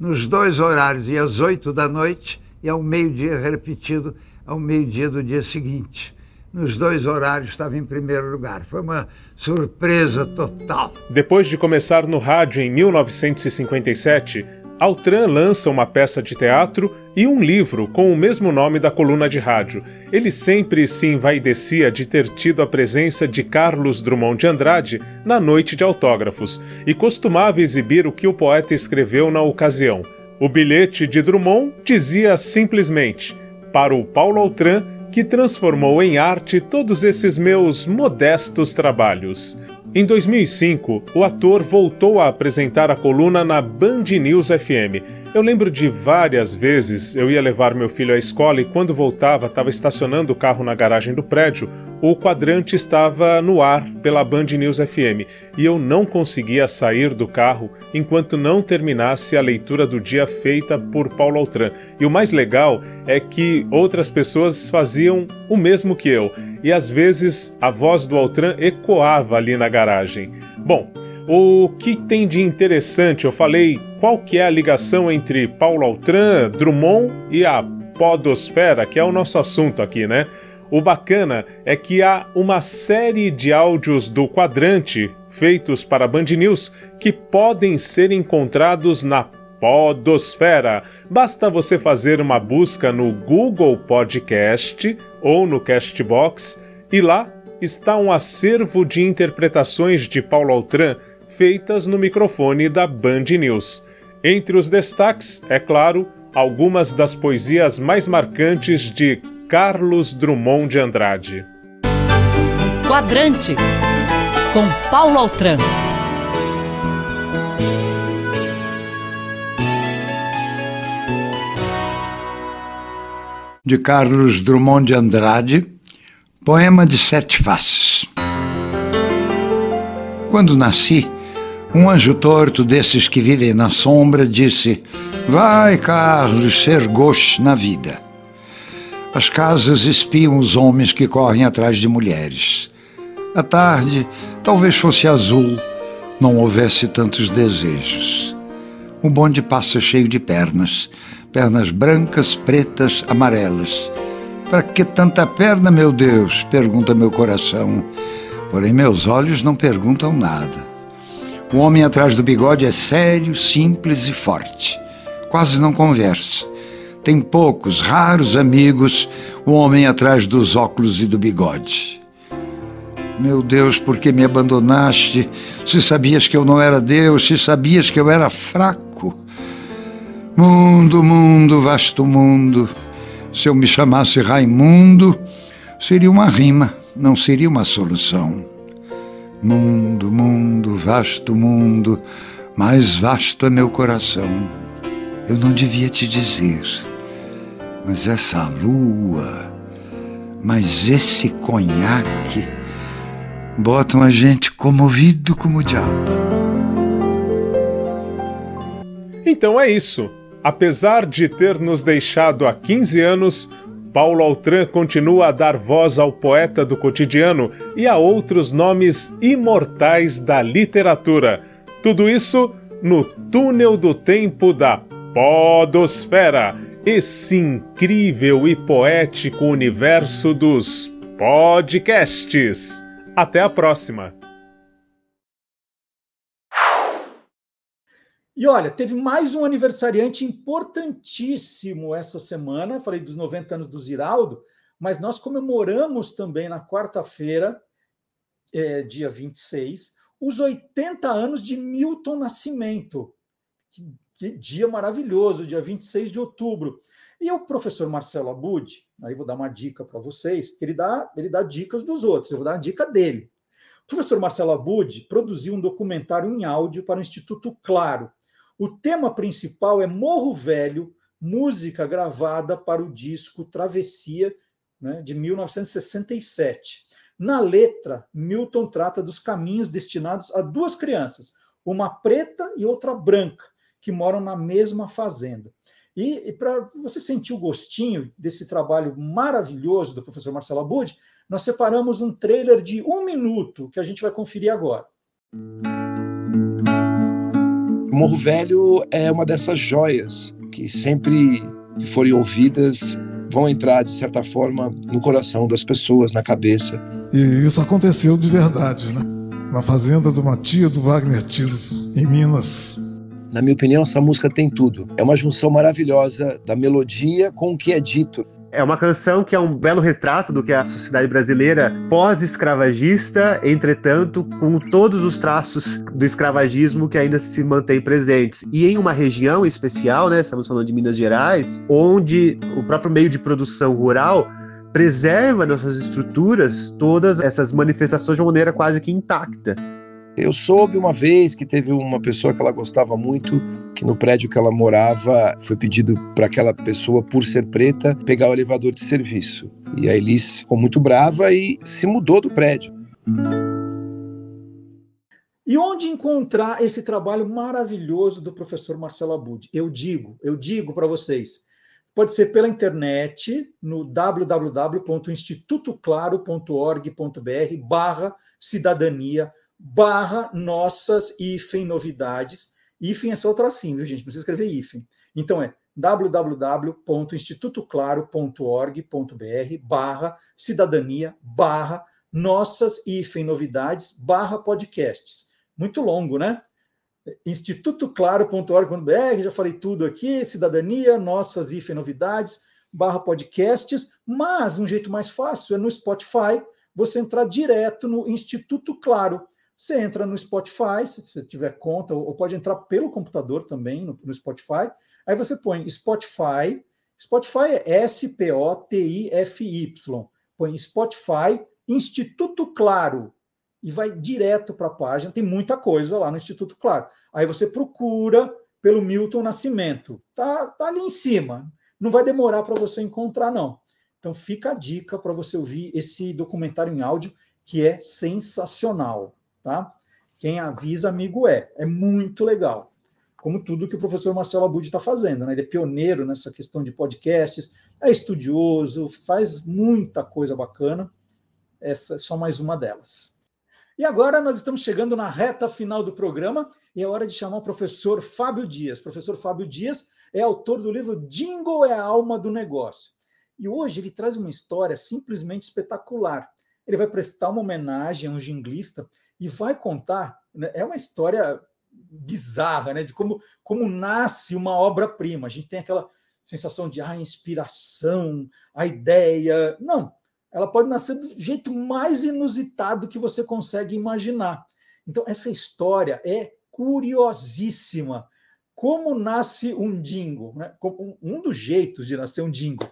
nos dois horários, e às oito da noite e ao meio-dia, repetido ao meio-dia do dia seguinte. Nos dois horários estava em primeiro lugar. Foi uma surpresa total. Depois de começar no rádio em 1957, Altran lança uma peça de teatro e um livro com o mesmo nome da coluna de rádio. Ele sempre se envaidecia de ter tido a presença de Carlos Drummond de Andrade na noite de autógrafos e costumava exibir o que o poeta escreveu na ocasião. O bilhete de Drummond dizia simplesmente: Para o Paulo Altran, que transformou em arte todos esses meus modestos trabalhos. Em 2005, o ator voltou a apresentar a coluna na Band News FM. Eu lembro de várias vezes eu ia levar meu filho à escola e quando voltava estava estacionando o carro na garagem do prédio, o quadrante estava no ar pela Band News FM e eu não conseguia sair do carro enquanto não terminasse a leitura do dia feita por Paulo Altran. E o mais legal é que outras pessoas faziam o mesmo que eu e às vezes a voz do Altran ecoava ali na garagem. Bom, o que tem de interessante? Eu falei qual que é a ligação entre Paulo Altran, Drummond e a podosfera, que é o nosso assunto aqui, né? O bacana é que há uma série de áudios do quadrante feitos para Band News que podem ser encontrados na Podosfera. Basta você fazer uma busca no Google Podcast ou no Castbox e lá está um acervo de interpretações de Paulo Altran feitas no microfone da Band News. Entre os destaques, é claro, algumas das poesias mais marcantes de Carlos Drummond de Andrade. Quadrante com Paulo Altran. De Carlos Drummond de Andrade, poema de sete faces. Quando nasci, um anjo torto desses que vivem na sombra disse: Vai, Carlos, ser gauche na vida. As casas espiam os homens que correm atrás de mulheres. A tarde talvez fosse azul, não houvesse tantos desejos. O bonde passa cheio de pernas, pernas brancas, pretas, amarelas. Para que tanta perna, meu Deus? pergunta meu coração. Porém, meus olhos não perguntam nada. O homem atrás do bigode é sério, simples e forte. Quase não conversa tem poucos, raros amigos, o homem atrás dos óculos e do bigode. Meu Deus, por que me abandonaste? Se sabias que eu não era Deus, se sabias que eu era fraco. Mundo, mundo, vasto mundo. Se eu me chamasse Raimundo, seria uma rima, não seria uma solução. Mundo, mundo, vasto mundo, mais vasto é meu coração. Eu não devia te dizer mas essa lua, mas esse conhaque, botam a gente comovido como o diabo. Então é isso. Apesar de ter nos deixado há 15 anos, Paulo Altran continua a dar voz ao poeta do cotidiano e a outros nomes imortais da literatura. Tudo isso no túnel do tempo da Podosfera esse incrível e poético universo dos podcasts. Até a próxima! E olha, teve mais um aniversariante importantíssimo essa semana. Falei dos 90 anos do Ziraldo, mas nós comemoramos também na quarta-feira, é, dia 26, os 80 anos de Milton Nascimento. Que dia maravilhoso, dia 26 de outubro. E o professor Marcelo Abud, aí vou dar uma dica para vocês, porque ele dá, ele dá dicas dos outros, eu vou dar a dica dele. O professor Marcelo Abud produziu um documentário em áudio para o Instituto Claro. O tema principal é Morro Velho, música gravada para o disco Travessia, né, de 1967. Na letra, Milton trata dos caminhos destinados a duas crianças, uma preta e outra branca, que moram na mesma fazenda. E, e para você sentir o gostinho desse trabalho maravilhoso do professor Marcelo Abud, nós separamos um trailer de um minuto que a gente vai conferir agora. Morro Velho é uma dessas joias que sempre que forem ouvidas vão entrar, de certa forma, no coração das pessoas, na cabeça. E isso aconteceu de verdade, né? Na fazenda de uma tia do Wagner Tiso, em Minas. Na minha opinião, essa música tem tudo. É uma junção maravilhosa da melodia com o que é dito. É uma canção que é um belo retrato do que é a sociedade brasileira pós-escravagista, entretanto, com todos os traços do escravagismo que ainda se mantém presentes. E em uma região especial, né, estamos falando de Minas Gerais, onde o próprio meio de produção rural preserva nossas estruturas todas essas manifestações de uma maneira quase que intacta. Eu soube uma vez que teve uma pessoa que ela gostava muito, que no prédio que ela morava foi pedido para aquela pessoa, por ser preta, pegar o elevador de serviço. E a Elis ficou muito brava e se mudou do prédio. E onde encontrar esse trabalho maravilhoso do professor Marcelo Abud? Eu digo, eu digo para vocês, pode ser pela internet no www.institutoclaro.org.br barra cidadania barra nossas hífen novidades. Hífen é só o tracinho, viu, gente? Precisa escrever hífen. Então é www.institutoclaro.org.br barra cidadania barra nossas hífen novidades barra podcasts. Muito longo, né? institutoclaro.org.br, já falei tudo aqui, cidadania, nossas hífen novidades barra podcasts, mas um jeito mais fácil é no Spotify, você entrar direto no Instituto Claro. Você entra no Spotify, se você tiver conta, ou pode entrar pelo computador também no, no Spotify. Aí você põe Spotify. Spotify é S-P-O-T-I-F-Y. Põe Spotify Instituto Claro e vai direto para a página. Tem muita coisa lá no Instituto Claro. Aí você procura pelo Milton Nascimento. Tá, tá ali em cima. Não vai demorar para você encontrar, não. Então fica a dica para você ouvir esse documentário em áudio que é sensacional tá? Quem avisa, amigo é. É muito legal. Como tudo que o professor Marcelo Abud está fazendo, né? Ele é pioneiro nessa questão de podcasts, é estudioso, faz muita coisa bacana. Essa é só mais uma delas. E agora nós estamos chegando na reta final do programa e é hora de chamar o professor Fábio Dias. O professor Fábio Dias é autor do livro Jingle é a alma do negócio. E hoje ele traz uma história simplesmente espetacular. Ele vai prestar uma homenagem a um jinglista e vai contar. Né, é uma história bizarra, né? De como, como nasce uma obra-prima. A gente tem aquela sensação de ah, inspiração, a ideia. Não, ela pode nascer do jeito mais inusitado que você consegue imaginar. Então, essa história é curiosíssima. Como nasce um dingo? Né? Um dos jeitos de nascer um dingo.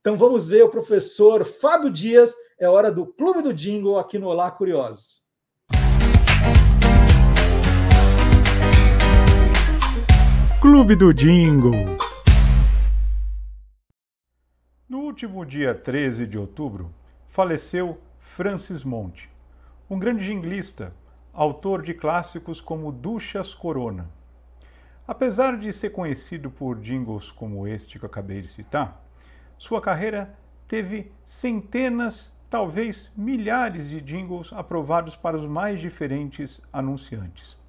Então, vamos ver o professor Fábio Dias. É hora do Clube do Dingo aqui no Olá Curiosos. Clube do Jingle. No último dia 13 de outubro, faleceu Francis Monte, um grande jinglista, autor de clássicos como Duchas Corona. Apesar de ser conhecido por jingles como este que acabei de citar, sua carreira teve centenas, talvez milhares de jingles aprovados para os mais diferentes anunciantes.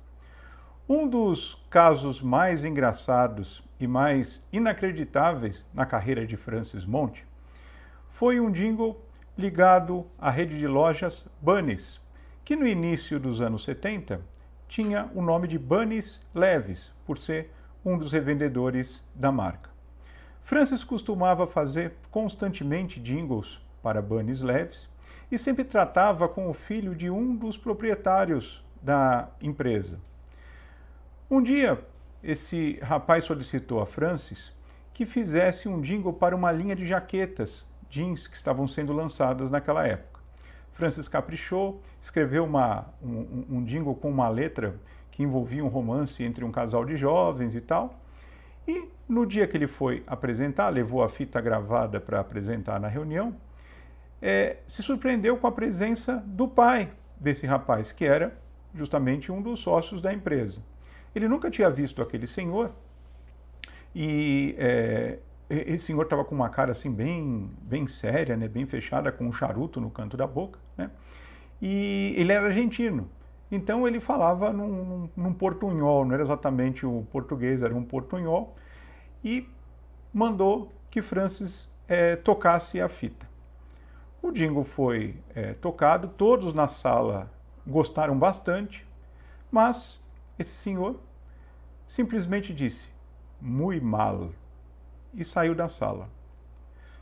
Um dos casos mais engraçados e mais inacreditáveis na carreira de Francis Monte foi um jingle ligado à rede de lojas Bunnies, que no início dos anos 70 tinha o nome de Bunnies Leves, por ser um dos revendedores da marca. Francis costumava fazer constantemente jingles para Bunnies Leves e sempre tratava com o filho de um dos proprietários da empresa. Um dia, esse rapaz solicitou a Francis que fizesse um jingle para uma linha de jaquetas jeans que estavam sendo lançadas naquela época. Francis caprichou, escreveu uma, um, um jingle com uma letra que envolvia um romance entre um casal de jovens e tal. E no dia que ele foi apresentar, levou a fita gravada para apresentar na reunião, é, se surpreendeu com a presença do pai desse rapaz, que era justamente um dos sócios da empresa. Ele nunca tinha visto aquele senhor e é, esse senhor estava com uma cara assim bem, bem séria, né, bem fechada, com um charuto no canto da boca, né? E ele era argentino. Então ele falava num, num portunhol, não era exatamente o português, era um portunhol, e mandou que Francis é, tocasse a fita. O jingle foi é, tocado, todos na sala gostaram bastante, mas esse senhor simplesmente disse, muito mal, e saiu da sala.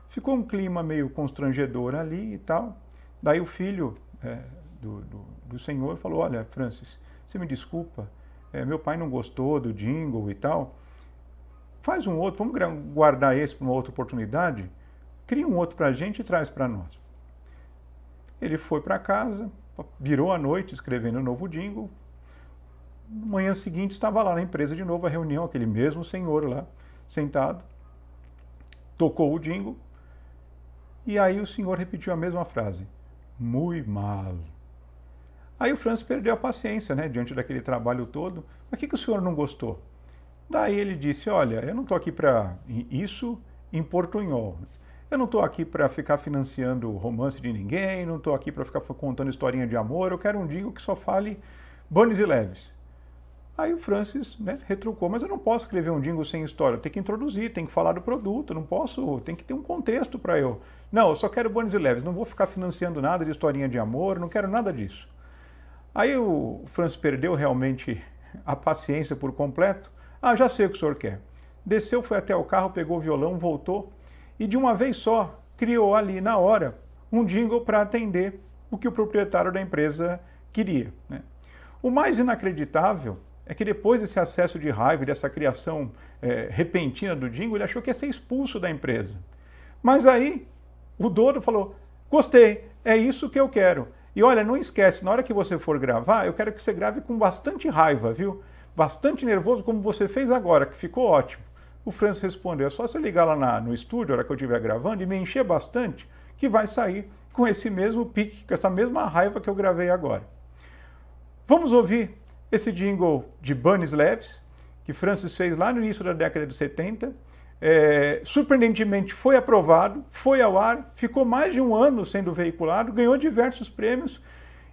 Ficou um clima meio constrangedor ali e tal. Daí o filho é, do, do, do, senhor falou: Olha, Francis, você me desculpa, é, meu pai não gostou do jingle e tal. Faz um outro, vamos guardar esse para uma outra oportunidade. Cria um outro para a gente e traz para nós. Ele foi para casa, virou a noite escrevendo um novo jingle. Manhã seguinte estava lá na empresa de novo a reunião, aquele mesmo senhor lá, sentado. Tocou o jingle. E aí o senhor repetiu a mesma frase. Muito mal. Aí o Francis perdeu a paciência, né, diante daquele trabalho todo. Mas o que, que o senhor não gostou? Daí ele disse: Olha, eu não estou aqui para isso em portunhol. Eu não estou aqui para ficar financiando romance de ninguém, não estou aqui para ficar contando historinha de amor. Eu quero um digo que só fale banes e leves. Aí o Francis né, retrucou, mas eu não posso escrever um jingle sem história, eu tenho que introduzir, tem que falar do produto, não posso, tem que ter um contexto para eu. Não, eu só quero bônus e leves, não vou ficar financiando nada de historinha de amor, não quero nada disso. Aí o Francis perdeu realmente [LAUGHS] a paciência por completo. Ah, já sei o que o senhor quer. Desceu, foi até o carro, pegou o violão, voltou e de uma vez só criou ali na hora um jingle para atender o que o proprietário da empresa queria. Né? O mais inacreditável é que depois desse acesso de raiva, dessa criação é, repentina do jingle, ele achou que ia ser expulso da empresa. Mas aí o dono falou: gostei, é isso que eu quero. E olha, não esquece, na hora que você for gravar, eu quero que você grave com bastante raiva, viu? Bastante nervoso, como você fez agora, que ficou ótimo. O Francis respondeu: é só você ligar lá na, no estúdio, a hora que eu estiver gravando, e me encher bastante, que vai sair com esse mesmo pique, com essa mesma raiva que eu gravei agora. Vamos ouvir esse jingle de Bunnies Leves, que Francis fez lá no início da década de 70, é, surpreendentemente foi aprovado, foi ao ar, ficou mais de um ano sendo veiculado, ganhou diversos prêmios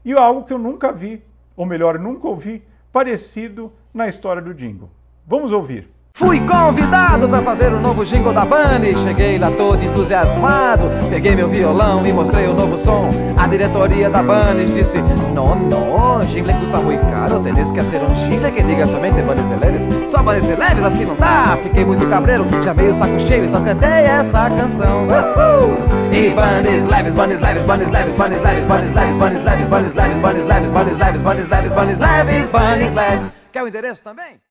e algo que eu nunca vi, ou melhor, nunca ouvi, parecido na história do jingle. Vamos ouvir. Fui convidado para fazer o novo jingle da Bunny. Cheguei lá todo entusiasmado. Peguei meu violão e mostrei o novo som. A diretoria da Bunny disse: No, no, jingle custa muito caro. Tenes que ser um jingle que diga somente Bunnies leves. Só Bunnies leves assim não dá. Fiquei muito cabreiro, já veio o saco cheio, então cantei essa canção. Uhul! E Bunnies leves, Bunnies leves, Bunnies leves, Bunnies leves, Bunnies leves, Bunnies leves, Bunnies leves, Bunnies leves, Bunnies leves, Bunnies leves, Bunnies leves, leves. Quer o endereço também?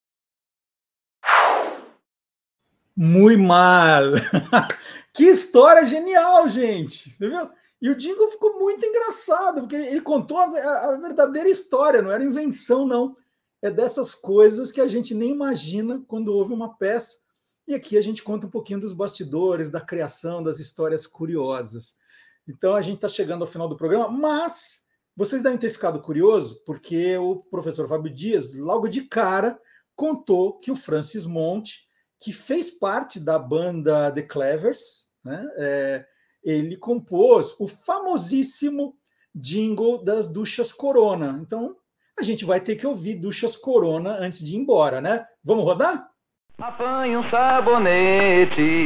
Muito mal. [LAUGHS] que história genial, gente. Entendeu? E o Jingle ficou muito engraçado, porque ele contou a, a, verdadeira história, não era invenção, não. É dessas coisas que a gente nem imagina quando ouve uma peça. E aqui a gente conta um pouquinho dos bastidores, da criação, das histórias curiosas. Então a gente está chegando ao final do programa, mas vocês devem ter ficado curioso, porque o professor Fábio Dias, logo de cara, contou que o Francis Monte que fez parte da banda The Clevers, né? É, ele compôs o famosíssimo jingle das duchas Corona. Então, a gente vai ter que ouvir duchas Corona antes de ir embora, né? Vamos rodar? Apanhe um sabonete,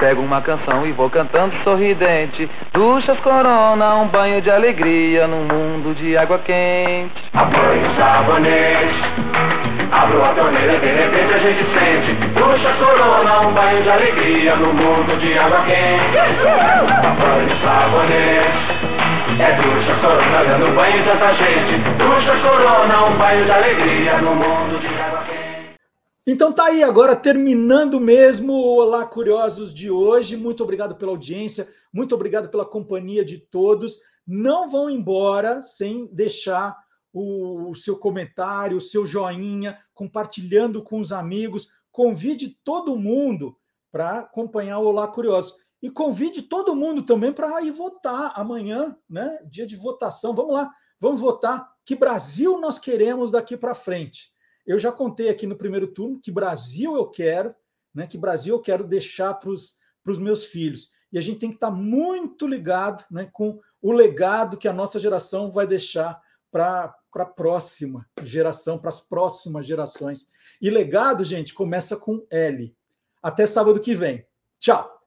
pego uma canção e vou cantando sorridente. Duchas Corona, um banho de alegria num mundo de água quente. Apanhe um sabonete Abro a torneira e de repente a gente sente. Puxa corona, um banho de alegria No mundo de água quente. Banho sabonete é ducha corona, dando banho tanta gente. Ducha corona, um banho de alegria No mundo de água quente então tá aí agora terminando mesmo o Olá Curiosos de hoje. Muito obrigado pela audiência, muito obrigado pela companhia de todos. Não vão embora sem deixar o, o seu comentário, o seu joinha, compartilhando com os amigos. Convide todo mundo para acompanhar o Olá Curioso. E convide todo mundo também para ir votar amanhã, né? Dia de votação. Vamos lá, vamos votar. Que Brasil nós queremos daqui para frente? Eu já contei aqui no primeiro turno que Brasil eu quero, né? Que Brasil eu quero deixar para os meus filhos. E a gente tem que estar tá muito ligado né, com o legado que a nossa geração vai deixar para a próxima geração, para as próximas gerações. E legado, gente, começa com L. Até sábado que vem. Tchau!